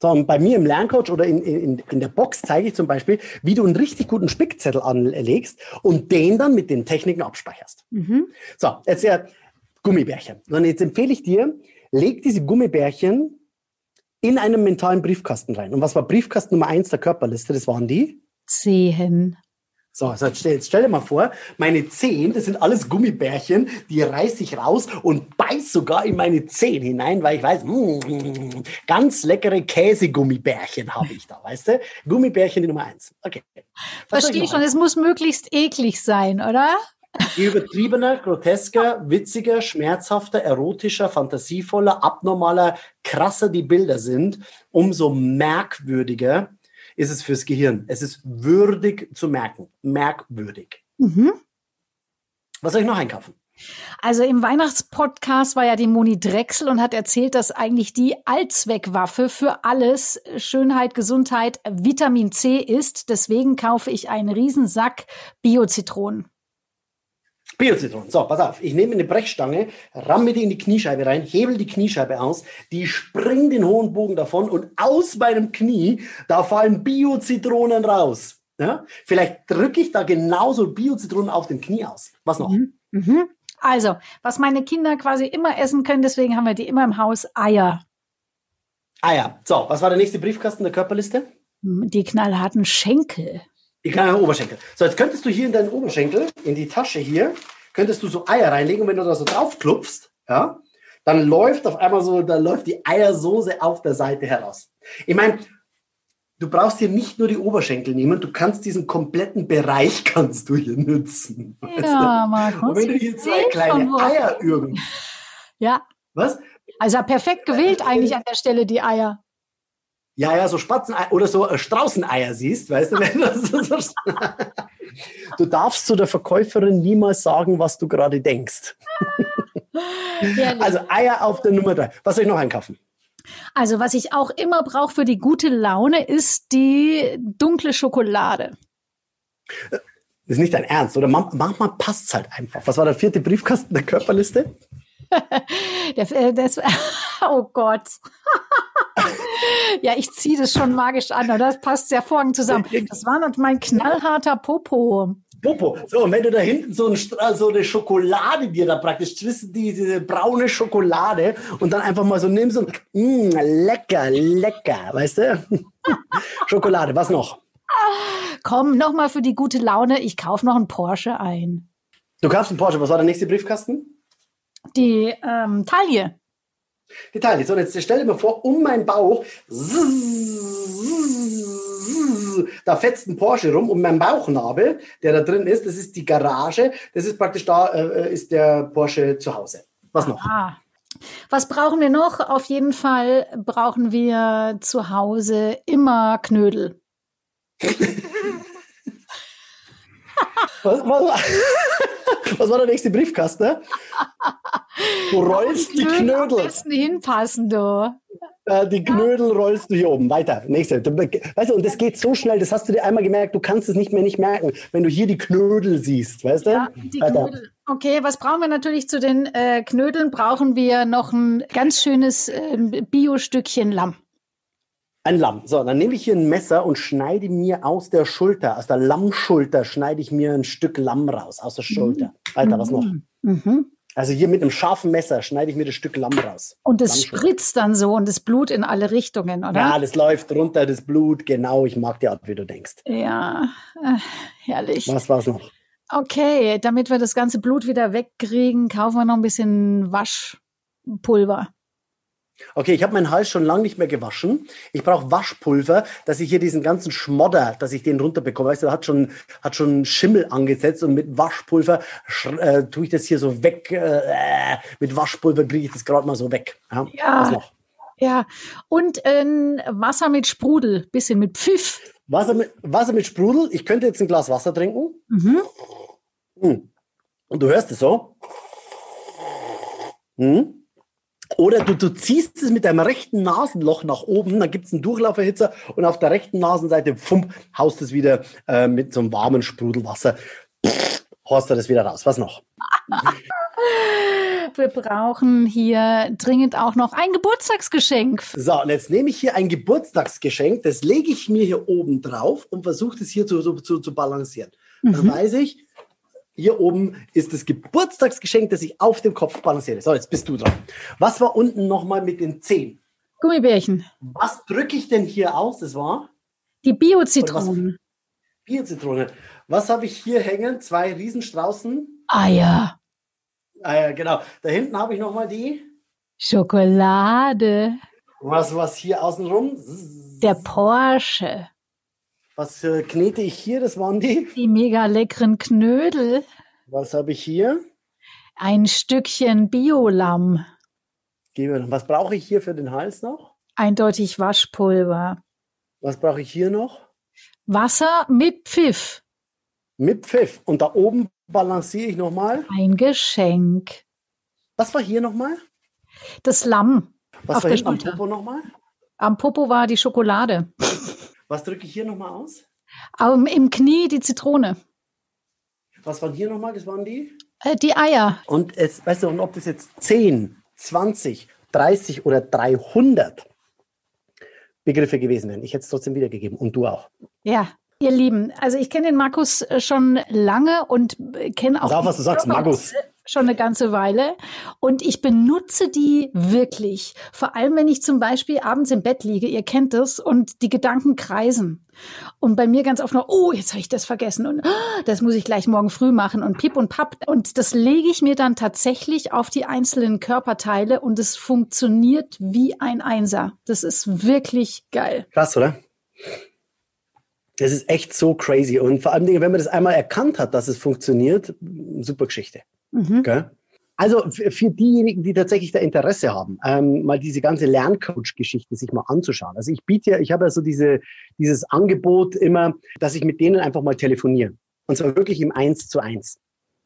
So, und bei mir im Lerncoach oder in, in, in der Box zeige ich zum Beispiel, wie du einen richtig guten Spickzettel anlegst und den dann mit den Techniken abspeicherst. Mhm. So, jetzt ja Gummibärchen. Und jetzt empfehle ich dir, leg diese Gummibärchen in einen mentalen Briefkasten rein. Und was war Briefkasten Nummer eins der Körperliste? Das waren die? Zehen. So, jetzt stell, jetzt stell dir mal vor, meine Zehen, das sind alles Gummibärchen, die reiß ich raus und beiß sogar in meine Zehen hinein, weil ich weiß, mm, ganz leckere Käsegummibärchen habe ich da, weißt du? Gummibärchen die Nummer eins. Okay. Verstehe schon, es muss möglichst eklig sein, oder? Je übertriebener, grotesker, witziger, schmerzhafter, erotischer, fantasievoller, abnormaler, krasser die Bilder sind, umso merkwürdiger ist es fürs Gehirn. Es ist würdig zu merken. Merkwürdig. Mhm. Was soll ich noch einkaufen? Also im Weihnachtspodcast war ja die Moni Drechsel und hat erzählt, dass eigentlich die Allzweckwaffe für alles Schönheit, Gesundheit, Vitamin C ist. Deswegen kaufe ich einen Riesensack Biozitronen. Biozitronen. So, pass auf. Ich nehme eine Brechstange, ramme die in die Kniescheibe rein, hebel die Kniescheibe aus, die springt den hohen Bogen davon und aus meinem Knie, da fallen Biozitronen raus. Ja? Vielleicht drücke ich da genauso Biozitronen auf dem Knie aus. Was noch? Mhm. Mhm. Also, was meine Kinder quasi immer essen können, deswegen haben wir die immer im Haus, Eier. Eier. So, was war der nächste Briefkasten der Körperliste? Die knallharten Schenkel. Kleinen Oberschenkel. So, jetzt könntest du hier in deinen Oberschenkel, in die Tasche hier, könntest du so Eier reinlegen und wenn du da so drauf klopfst, ja, dann läuft auf einmal so, da läuft die Eiersoße auf der Seite heraus. Ich meine, du brauchst hier nicht nur die Oberschenkel nehmen, du kannst diesen kompletten Bereich kannst du hier nutzen. Ja, Markus. Und wenn du hier zwei kleine Eier irgendwie. Ja. Was? Also perfekt gewählt eigentlich an der Stelle die Eier ja, ja, so Spatzen oder so äh, Straußeneier siehst, weißt du, wenn du, so, du darfst zu der Verkäuferin niemals sagen, was du gerade denkst. also Eier auf der Nummer drei. Was soll ich noch einkaufen? Also was ich auch immer brauche für die gute Laune, ist die dunkle Schokolade. Das ist nicht dein Ernst, oder? Manchmal passt es halt einfach. Was war der vierte Briefkasten der Körperliste? der, äh, das, oh Gott. ja, ich ziehe das schon magisch an, oder? Das passt sehr vorhin zusammen. Das war noch mein knallharter Popo. Popo. So, und wenn du da hinten so, ein, so eine Schokolade dir da praktisch zwischen diese braune Schokolade und dann einfach mal so nimmst und mh, mm, lecker, lecker, weißt du? Schokolade, was noch? Komm, nochmal für die gute Laune, ich kaufe noch einen Porsche ein. Du kaufst einen Porsche, was war der nächste Briefkasten? Die ähm, Taille. Die Taille. So, jetzt stell dir mal vor, um meinen Bauch, da fetzt ein Porsche rum um meinen Bauchnabel, der da drin ist, das ist die Garage, das ist praktisch da, äh, ist der Porsche zu Hause. Was noch? Ah. Was brauchen wir noch? Auf jeden Fall brauchen wir zu Hause immer Knödel. was, was, was war der nächste Briefkasten? Du rollst die Knödel. Am hinpassen, du. Die Knödel rollst du hier oben. Weiter. Nächste. Weißt du, und das geht so schnell, das hast du dir einmal gemerkt, du kannst es nicht mehr nicht merken, wenn du hier die Knödel siehst, weißt du? Ja, die Knödel. Okay, was brauchen wir natürlich zu den äh, Knödeln? Brauchen wir noch ein ganz schönes äh, Bio-Stückchen Lamm. Ein Lamm. So, dann nehme ich hier ein Messer und schneide mir aus der Schulter, aus der Lammschulter, schneide ich mir ein Stück Lamm raus, aus der Schulter. Weiter, mhm. was noch? Mhm. Also hier mit einem scharfen Messer schneide ich mir das Stück Lamm raus. Und es spritzt dann so und das Blut in alle Richtungen, oder? Ja, das läuft runter, das Blut, genau. Ich mag die Art, wie du denkst. Ja, äh, herrlich. Was war's noch? Okay, damit wir das ganze Blut wieder wegkriegen, kaufen wir noch ein bisschen Waschpulver. Okay, ich habe meinen Hals schon lange nicht mehr gewaschen. Ich brauche Waschpulver, dass ich hier diesen ganzen Schmodder, dass ich den runterbekomme. Weißt du, hat schon, hat schon Schimmel angesetzt und mit Waschpulver äh, tue ich das hier so weg. Äh, mit Waschpulver kriege ich das gerade mal so weg. Ja. ja. Ja, und äh, Wasser mit Sprudel, bisschen mit Pfiff. Wasser mit, Wasser mit Sprudel. Ich könnte jetzt ein Glas Wasser trinken. Mhm. Hm. Und du hörst es so. Hm. Oder du, du ziehst es mit deinem rechten Nasenloch nach oben, dann gibt es einen Durchlauferhitzer und auf der rechten Nasenseite, pfump, haust es wieder äh, mit so einem warmen Sprudelwasser, pff, haust du das wieder raus. Was noch? Wir brauchen hier dringend auch noch ein Geburtstagsgeschenk. So, und jetzt nehme ich hier ein Geburtstagsgeschenk, das lege ich mir hier oben drauf und versuche das hier zu, zu, zu balancieren. Mhm. Dann weiß ich, hier oben ist das Geburtstagsgeschenk, das ich auf dem Kopf balanciere. So, jetzt bist du dran. Was war unten nochmal mit den Zehen? Gummibärchen. Was drücke ich denn hier aus? Das war? Die Bio-Zitronen. Bio-Zitrone. Was habe ich hier hängen? Zwei Riesenstraußen. Eier. Eier, genau. Da hinten habe ich nochmal die. Schokolade. Was, was hier außenrum? Der Porsche. Was äh, knete ich hier? Das waren die? Die mega leckeren Knödel. Was habe ich hier? Ein Stückchen Biolamm. Was brauche ich hier für den Hals noch? Eindeutig Waschpulver. Was brauche ich hier noch? Wasser mit Pfiff. Mit Pfiff. Und da oben balanciere ich nochmal. Ein Geschenk. Was war hier nochmal? Das Lamm. Was war hinten am Popo nochmal? Am Popo war die Schokolade. Was drücke ich hier nochmal aus? Um, Im Knie die Zitrone. Was waren hier nochmal? Das waren die? Äh, die Eier. Und es, weißt du, und ob das jetzt 10, 20, 30 oder 300 Begriffe gewesen wären, ich hätte es trotzdem wiedergegeben und du auch. Ja, Ihr Lieben, also ich kenne den Markus äh, schon lange und äh, kenne auch. Sag, was du sagst, Markus schon eine ganze Weile. Und ich benutze die wirklich. Vor allem, wenn ich zum Beispiel abends im Bett liege, ihr kennt das, und die Gedanken kreisen. Und bei mir ganz oft noch, oh, jetzt habe ich das vergessen und oh, das muss ich gleich morgen früh machen und pip und papp. Und das lege ich mir dann tatsächlich auf die einzelnen Körperteile und es funktioniert wie ein Einser. Das ist wirklich geil. Krass, oder? Das ist echt so crazy. Und vor allem, wenn man das einmal erkannt hat, dass es funktioniert, super Geschichte. Mhm. Okay? Also für diejenigen, die tatsächlich da Interesse haben, ähm, mal diese ganze Lerncoach-Geschichte sich mal anzuschauen. Also ich biete ja, ich habe ja so diese, dieses Angebot immer, dass ich mit denen einfach mal telefoniere. Und zwar wirklich im Eins zu eins.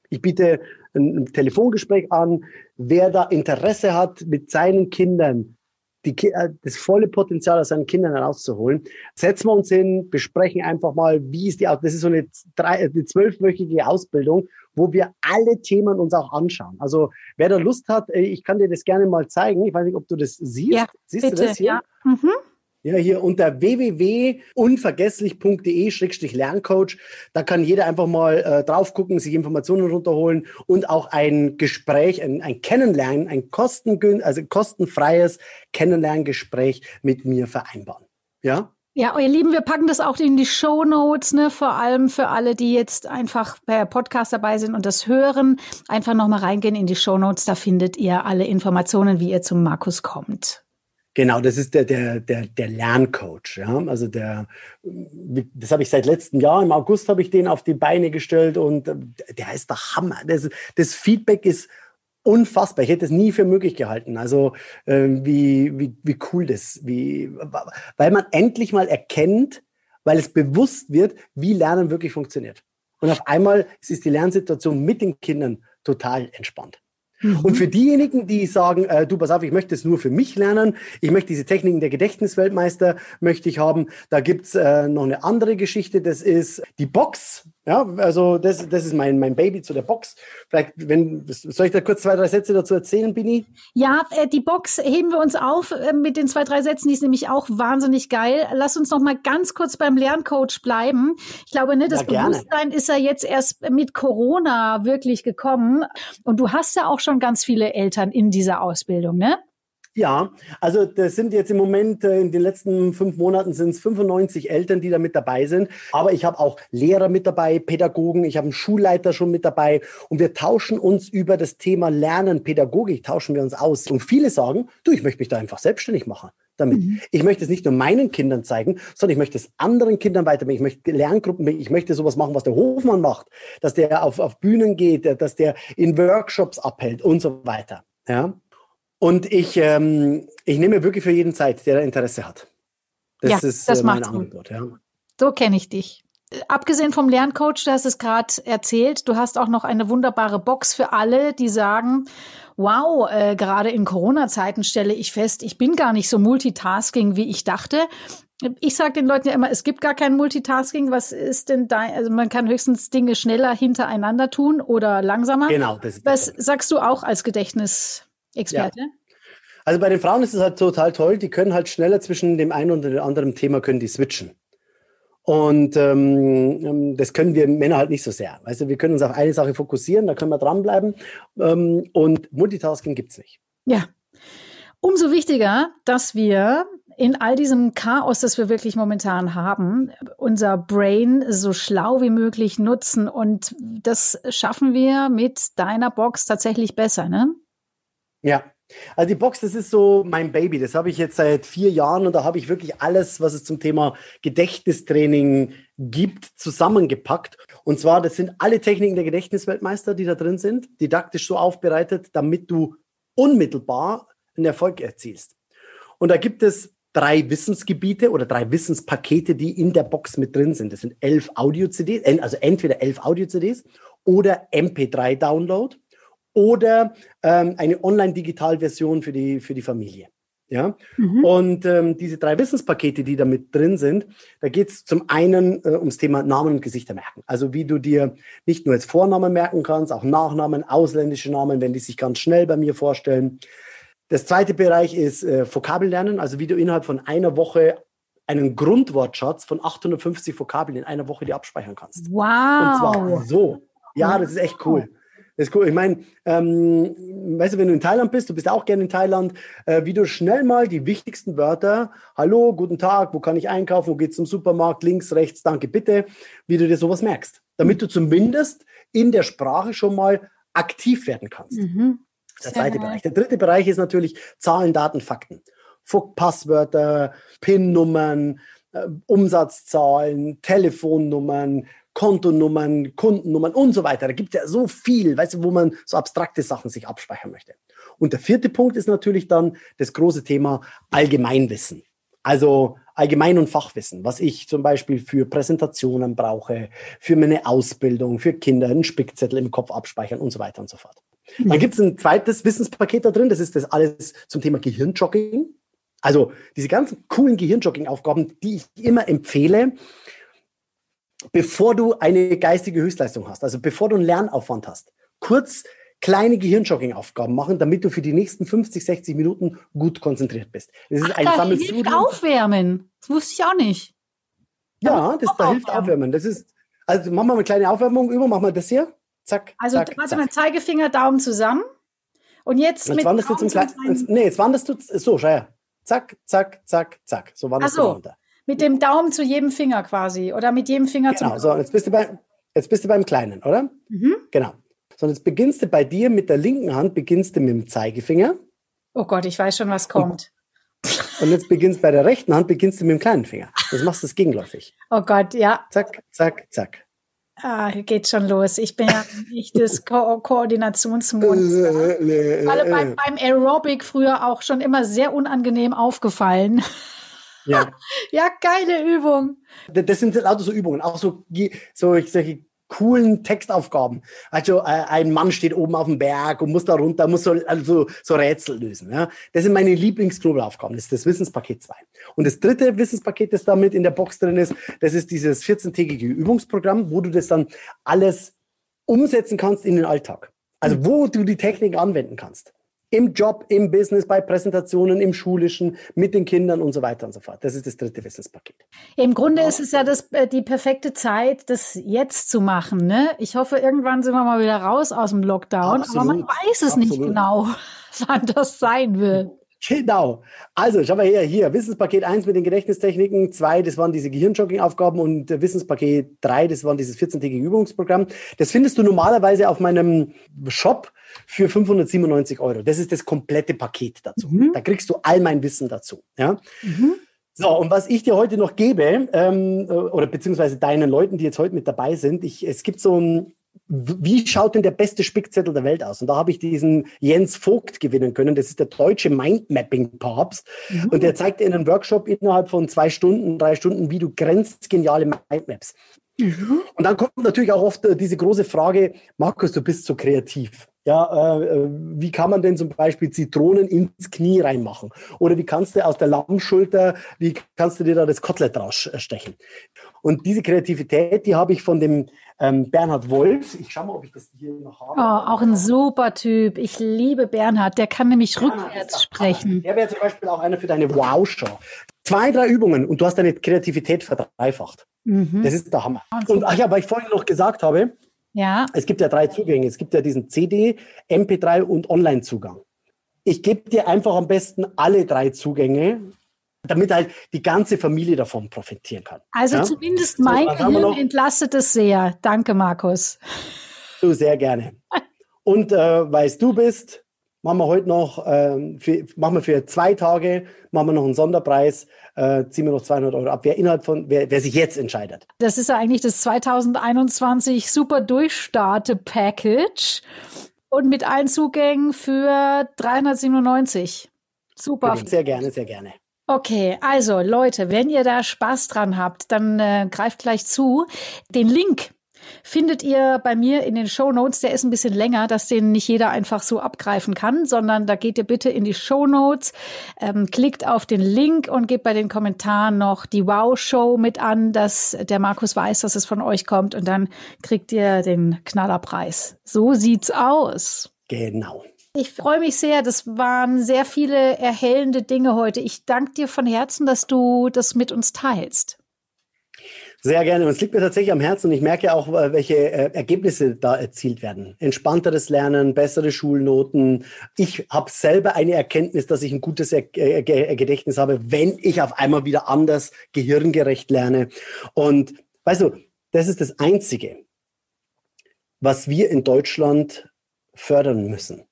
Ich biete ein Telefongespräch an, wer da Interesse hat, mit seinen Kindern die, äh, das volle Potenzial aus seinen Kindern herauszuholen. Setzen wir uns hin, besprechen einfach mal, wie ist die, das ist so eine, drei, eine zwölfwöchige Ausbildung, wo wir alle Themen uns auch anschauen. Also wer da Lust hat, äh, ich kann dir das gerne mal zeigen. Ich weiß nicht, ob du das siehst. Ja, siehst bitte, du das hier? Ja. Mhm. Ja, hier unter www.unvergesslich.de-lerncoach. Da kann jeder einfach mal äh, drauf gucken, sich Informationen runterholen und auch ein Gespräch, ein, ein Kennenlernen, ein kostengün also kostenfreies Kennenlerngespräch mit mir vereinbaren. Ja? Ja, ihr Lieben, wir packen das auch in die Show Notes, ne, vor allem für alle, die jetzt einfach per Podcast dabei sind und das hören. Einfach nochmal reingehen in die Show Notes, da findet ihr alle Informationen, wie ihr zum Markus kommt. Genau, das ist der, der, der, der Lerncoach. Ja? Also der, das habe ich seit letztem Jahr, im August habe ich den auf die Beine gestellt und äh, der ist der Hammer. Das, das Feedback ist unfassbar. Ich hätte es nie für möglich gehalten. Also äh, wie, wie, wie cool das, wie, weil man endlich mal erkennt, weil es bewusst wird, wie Lernen wirklich funktioniert. Und auf einmal ist die Lernsituation mit den Kindern total entspannt. Mhm. Und für diejenigen, die sagen, äh, du pass auf, ich möchte es nur für mich lernen, ich möchte diese Techniken der Gedächtnisweltmeister möchte ich haben, da gibt's äh, noch eine andere Geschichte, das ist die Box. Ja, also das, das ist mein, mein Baby zu der Box. Vielleicht, wenn, soll ich da kurz zwei, drei Sätze dazu erzählen, Bini? Ja, äh, die Box heben wir uns auf äh, mit den zwei, drei Sätzen, die ist nämlich auch wahnsinnig geil. Lass uns noch mal ganz kurz beim Lerncoach bleiben. Ich glaube, ne, das ja, Bewusstsein ist ja jetzt erst mit Corona wirklich gekommen. Und du hast ja auch schon ganz viele Eltern in dieser Ausbildung, ne? Ja, also das sind jetzt im Moment, äh, in den letzten fünf Monaten sind es 95 Eltern, die da mit dabei sind. Aber ich habe auch Lehrer mit dabei, Pädagogen, ich habe einen Schulleiter schon mit dabei und wir tauschen uns über das Thema Lernen, Pädagogik, tauschen wir uns aus. Und viele sagen, du, ich möchte mich da einfach selbstständig machen damit. Mhm. Ich möchte es nicht nur meinen Kindern zeigen, sondern ich möchte es anderen Kindern weiterbringen. Ich möchte Lerngruppen, ich möchte sowas machen, was der Hofmann macht, dass der auf, auf Bühnen geht, dass der in Workshops abhält und so weiter. Ja. Und ich, ähm, ich nehme wirklich für jeden Zeit, der Interesse hat. Das ja, ist das äh, mein Angebot. Ja. So kenne ich dich. abgesehen vom Lerncoach, du hast es gerade erzählt, du hast auch noch eine wunderbare Box für alle, die sagen, wow, äh, gerade in Corona-Zeiten stelle ich fest, ich bin gar nicht so multitasking, wie ich dachte. Ich sage den Leuten ja immer, es gibt gar kein Multitasking. Was ist denn da? Also man kann höchstens Dinge schneller hintereinander tun oder langsamer. Genau. Das ist Was sagst du auch als Gedächtnisexperte? Ja. Also bei den Frauen ist es halt total toll. Die können halt schneller zwischen dem einen und dem anderen Thema können die switchen. Und ähm, ähm, das können wir Männer halt nicht so sehr. Also wir können uns auf eine Sache fokussieren, da können wir dranbleiben. Ähm, und Multitasking gibt es nicht. Ja. Umso wichtiger, dass wir in all diesem Chaos, das wir wirklich momentan haben, unser Brain so schlau wie möglich nutzen. Und das schaffen wir mit deiner Box tatsächlich besser, ne? Ja, also die Box, das ist so mein Baby. Das habe ich jetzt seit vier Jahren und da habe ich wirklich alles, was es zum Thema Gedächtnistraining gibt, zusammengepackt. Und zwar, das sind alle Techniken der Gedächtnisweltmeister, die da drin sind, didaktisch so aufbereitet, damit du unmittelbar einen Erfolg erzielst. Und da gibt es drei Wissensgebiete oder drei Wissenspakete, die in der Box mit drin sind. Das sind elf Audio-CDs, also entweder elf Audio-CDs oder MP3-Download oder ähm, eine Online-Digital-Version für die, für die Familie. Ja? Mhm. Und ähm, diese drei Wissenspakete, die da mit drin sind, da geht es zum einen äh, ums Thema Namen und Gesichter merken. Also wie du dir nicht nur als Vornamen merken kannst, auch Nachnamen, ausländische Namen, wenn die sich ganz schnell bei mir vorstellen. Das zweite Bereich ist äh, Vokabellernen, also wie du innerhalb von einer Woche einen Grundwortschatz von 850 Vokabeln in einer Woche dir abspeichern kannst. Wow. Und zwar so. Ja, das ist echt cool. Das ist cool. Ich meine, ähm, weißt du, wenn du in Thailand bist, du bist auch gerne in Thailand, äh, wie du schnell mal die wichtigsten Wörter, hallo, guten Tag, wo kann ich einkaufen, wo geht's zum Supermarkt, links, rechts, danke, bitte, wie du dir sowas merkst. Damit du zumindest in der Sprache schon mal aktiv werden kannst. Mhm. Der zweite ja. Bereich. Der dritte Bereich ist natürlich Zahlen, Daten, Fakten. Passwörter, PIN-Nummern, äh, Umsatzzahlen, Telefonnummern, Kontonummern, Kundennummern und so weiter. Da gibt es ja so viel, weißt du, wo man so abstrakte Sachen sich abspeichern möchte. Und der vierte Punkt ist natürlich dann das große Thema Allgemeinwissen. Also Allgemein- und Fachwissen, was ich zum Beispiel für Präsentationen brauche, für meine Ausbildung, für Kinder, einen Spickzettel im Kopf abspeichern und so weiter und so fort. Dann gibt es ein zweites Wissenspaket da drin, das ist das alles zum Thema Gehirnjogging. Also diese ganzen coolen Gehirnjogging-Aufgaben, die ich immer empfehle, bevor du eine geistige Höchstleistung hast, also bevor du einen Lernaufwand hast, kurz kleine Gehirnjogging-Aufgaben machen, damit du für die nächsten 50, 60 Minuten gut konzentriert bist. Das ist Ach, ein da hilft aufwärmen. Das wusste ich auch nicht. Ja, das da hilft aufwärmen. Das ist, also machen wir mal eine kleine Aufwärmung über, machen wir das hier. Zack. Also zack, warte mal, Zeigefinger, Daumen zusammen. Und jetzt, jetzt mit wanderst du zum kleinen. Nee, jetzt wanderst du so, schau her. Zack, zack, zack, zack. So wanderst so. du runter. Mit dem Daumen zu jedem Finger quasi oder mit jedem Finger genau, zum. Genau, so, jetzt bist, du bei, jetzt bist du beim Kleinen, oder? Mhm. Genau. So, jetzt beginnst du bei dir mit der linken Hand, beginnst du mit dem Zeigefinger. Oh Gott, ich weiß schon, was kommt. Und, und jetzt beginnst bei der rechten Hand, beginnst du mit dem kleinen Finger. Das machst du es gegenläufig. Oh Gott, ja. Zack, zack, zack. Ah, geht schon los. Ich bin ja nicht das Ko Koordinationsmonster. Alle beim, beim Aerobic früher auch schon immer sehr unangenehm aufgefallen. Ja. ja, geile Übung. Das sind lauter so Übungen, auch so, so solche coolen Textaufgaben. Also äh, ein Mann steht oben auf dem Berg und muss da runter, muss so, also, so Rätsel lösen. Ja? Das sind meine Lieblingsknobelaufgaben. Das ist das Wissenspaket 2. Und das dritte Wissenspaket, das damit in der Box drin ist, das ist dieses 14-tägige Übungsprogramm, wo du das dann alles umsetzen kannst in den Alltag. Also mhm. wo du die Technik anwenden kannst im Job, im Business, bei Präsentationen, im Schulischen, mit den Kindern und so weiter und so fort. Das ist das dritte Wissenspaket. Im Grunde ja. ist es ja das, äh, die perfekte Zeit, das jetzt zu machen. Ne? Ich hoffe, irgendwann sind wir mal wieder raus aus dem Lockdown, Absolut. aber man weiß es Absolut. nicht genau, wann das sein wird. Genau. Also, schau mal her, hier, Wissenspaket 1 mit den Gedächtnistechniken, 2, das waren diese Gehirnjogging-Aufgaben und Wissenspaket 3, das waren dieses 14-tägige Übungsprogramm. Das findest du normalerweise auf meinem Shop für 597 Euro. Das ist das komplette Paket dazu. Mhm. Da kriegst du all mein Wissen dazu. Ja? Mhm. So, und was ich dir heute noch gebe, ähm, oder beziehungsweise deinen Leuten, die jetzt heute mit dabei sind, ich, es gibt so ein wie schaut denn der beste Spickzettel der Welt aus? Und da habe ich diesen Jens Vogt gewinnen können. Das ist der deutsche Mindmapping-Papst. Mhm. Und der zeigt in einem Workshop innerhalb von zwei Stunden, drei Stunden, wie du grenzgeniale Mindmaps Mhm. Und dann kommt natürlich auch oft äh, diese große Frage, Markus, du bist so kreativ. Ja, äh, äh, wie kann man denn zum Beispiel Zitronen ins Knie reinmachen? Oder wie kannst du aus der Lammschulter, wie kannst du dir da das Kotelett rausstechen? Und diese Kreativität, die habe ich von dem ähm, Bernhard Wolf. Ich schaue mal, ob ich das hier noch habe. Oh, auch ein super Typ. Ich liebe Bernhard. Der kann nämlich Bernhard rückwärts sprechen. Der wäre zum Beispiel auch einer für deine Wow-Show. Zwei, drei Übungen und du hast deine Kreativität verdreifacht. Mhm. Das ist der Hammer. Und ach ja, weil ich vorhin noch gesagt habe, ja. es gibt ja drei Zugänge. Es gibt ja diesen CD, MP3 und Online-Zugang. Ich gebe dir einfach am besten alle drei Zugänge, damit halt die ganze Familie davon profitieren kann. Also ja? zumindest mein so, Gehirn entlastet es sehr. Danke, Markus. Du sehr gerne. Und äh, weil du bist, machen wir heute noch, äh, für, machen wir für zwei Tage, machen wir noch einen Sonderpreis, äh, ziehen wir noch 200 Euro ab. Wer innerhalb von, wer, wer sich jetzt entscheidet. Das ist ja eigentlich das 2021 Super Durchstarte Package und mit allen Zugängen für 397. Super. Sehr gerne, sehr gerne. Okay, also Leute, wenn ihr da Spaß dran habt, dann äh, greift gleich zu. Den Link findet ihr bei mir in den Show Notes. Der ist ein bisschen länger, dass den nicht jeder einfach so abgreifen kann, sondern da geht ihr bitte in die Show Notes, ähm, klickt auf den Link und gebt bei den Kommentaren noch die Wow-Show mit an, dass der Markus weiß, dass es von euch kommt und dann kriegt ihr den Knallerpreis. So sieht's aus. Genau. Ich freue mich sehr. Das waren sehr viele erhellende Dinge heute. Ich danke dir von Herzen, dass du das mit uns teilst. Sehr gerne. Und es liegt mir tatsächlich am Herzen und ich merke auch, äh, welche äh, Ergebnisse da erzielt werden. Entspannteres Lernen, bessere Schulnoten. Ich habe selber eine Erkenntnis, dass ich ein gutes äh, Gedächtnis habe, wenn ich auf einmal wieder anders gehirngerecht lerne. Und weißt du, das ist das Einzige, was wir in Deutschland fördern müssen.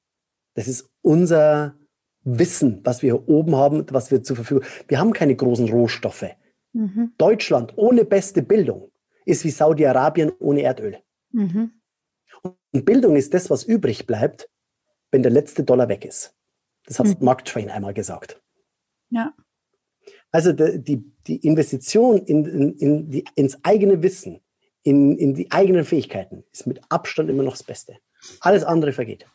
Das ist unser Wissen, was wir hier oben haben, was wir zur Verfügung haben. Wir haben keine großen Rohstoffe. Mhm. Deutschland ohne beste Bildung ist wie Saudi-Arabien ohne Erdöl. Mhm. Und Bildung ist das, was übrig bleibt, wenn der letzte Dollar weg ist. Das hat mhm. Mark Twain einmal gesagt. Ja. Also die, die Investition in, in, in die, ins eigene Wissen, in, in die eigenen Fähigkeiten ist mit Abstand immer noch das Beste. Alles andere vergeht.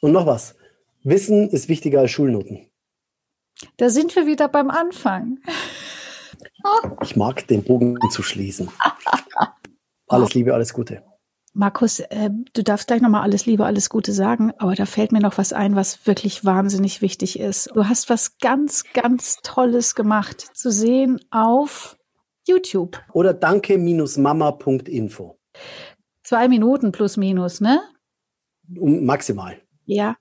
Und noch was. Wissen ist wichtiger als Schulnoten. Da sind wir wieder beim Anfang. Ich mag den Bogen zu schließen. Alles Liebe, alles Gute. Markus, äh, du darfst gleich nochmal alles Liebe, alles Gute sagen, aber da fällt mir noch was ein, was wirklich wahnsinnig wichtig ist. Du hast was ganz, ganz Tolles gemacht, zu sehen auf YouTube. Oder danke-mama.info. Zwei Minuten plus minus, ne? Maximal. Ja.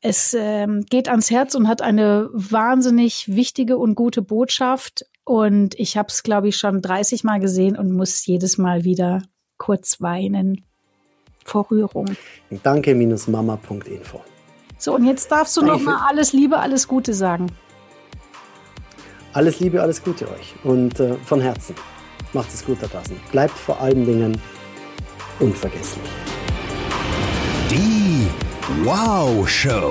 Es ähm, geht ans Herz und hat eine wahnsinnig wichtige und gute Botschaft. Und ich habe es, glaube ich, schon 30 Mal gesehen und muss jedes Mal wieder kurz weinen vor Rührung. Danke-mama.info. So, und jetzt darfst du noch mal alles Liebe, alles Gute sagen. Alles Liebe, alles Gute euch. Und äh, von Herzen. Macht es gut da draußen. Bleibt vor allen Dingen unvergesslich. Die Wow Show.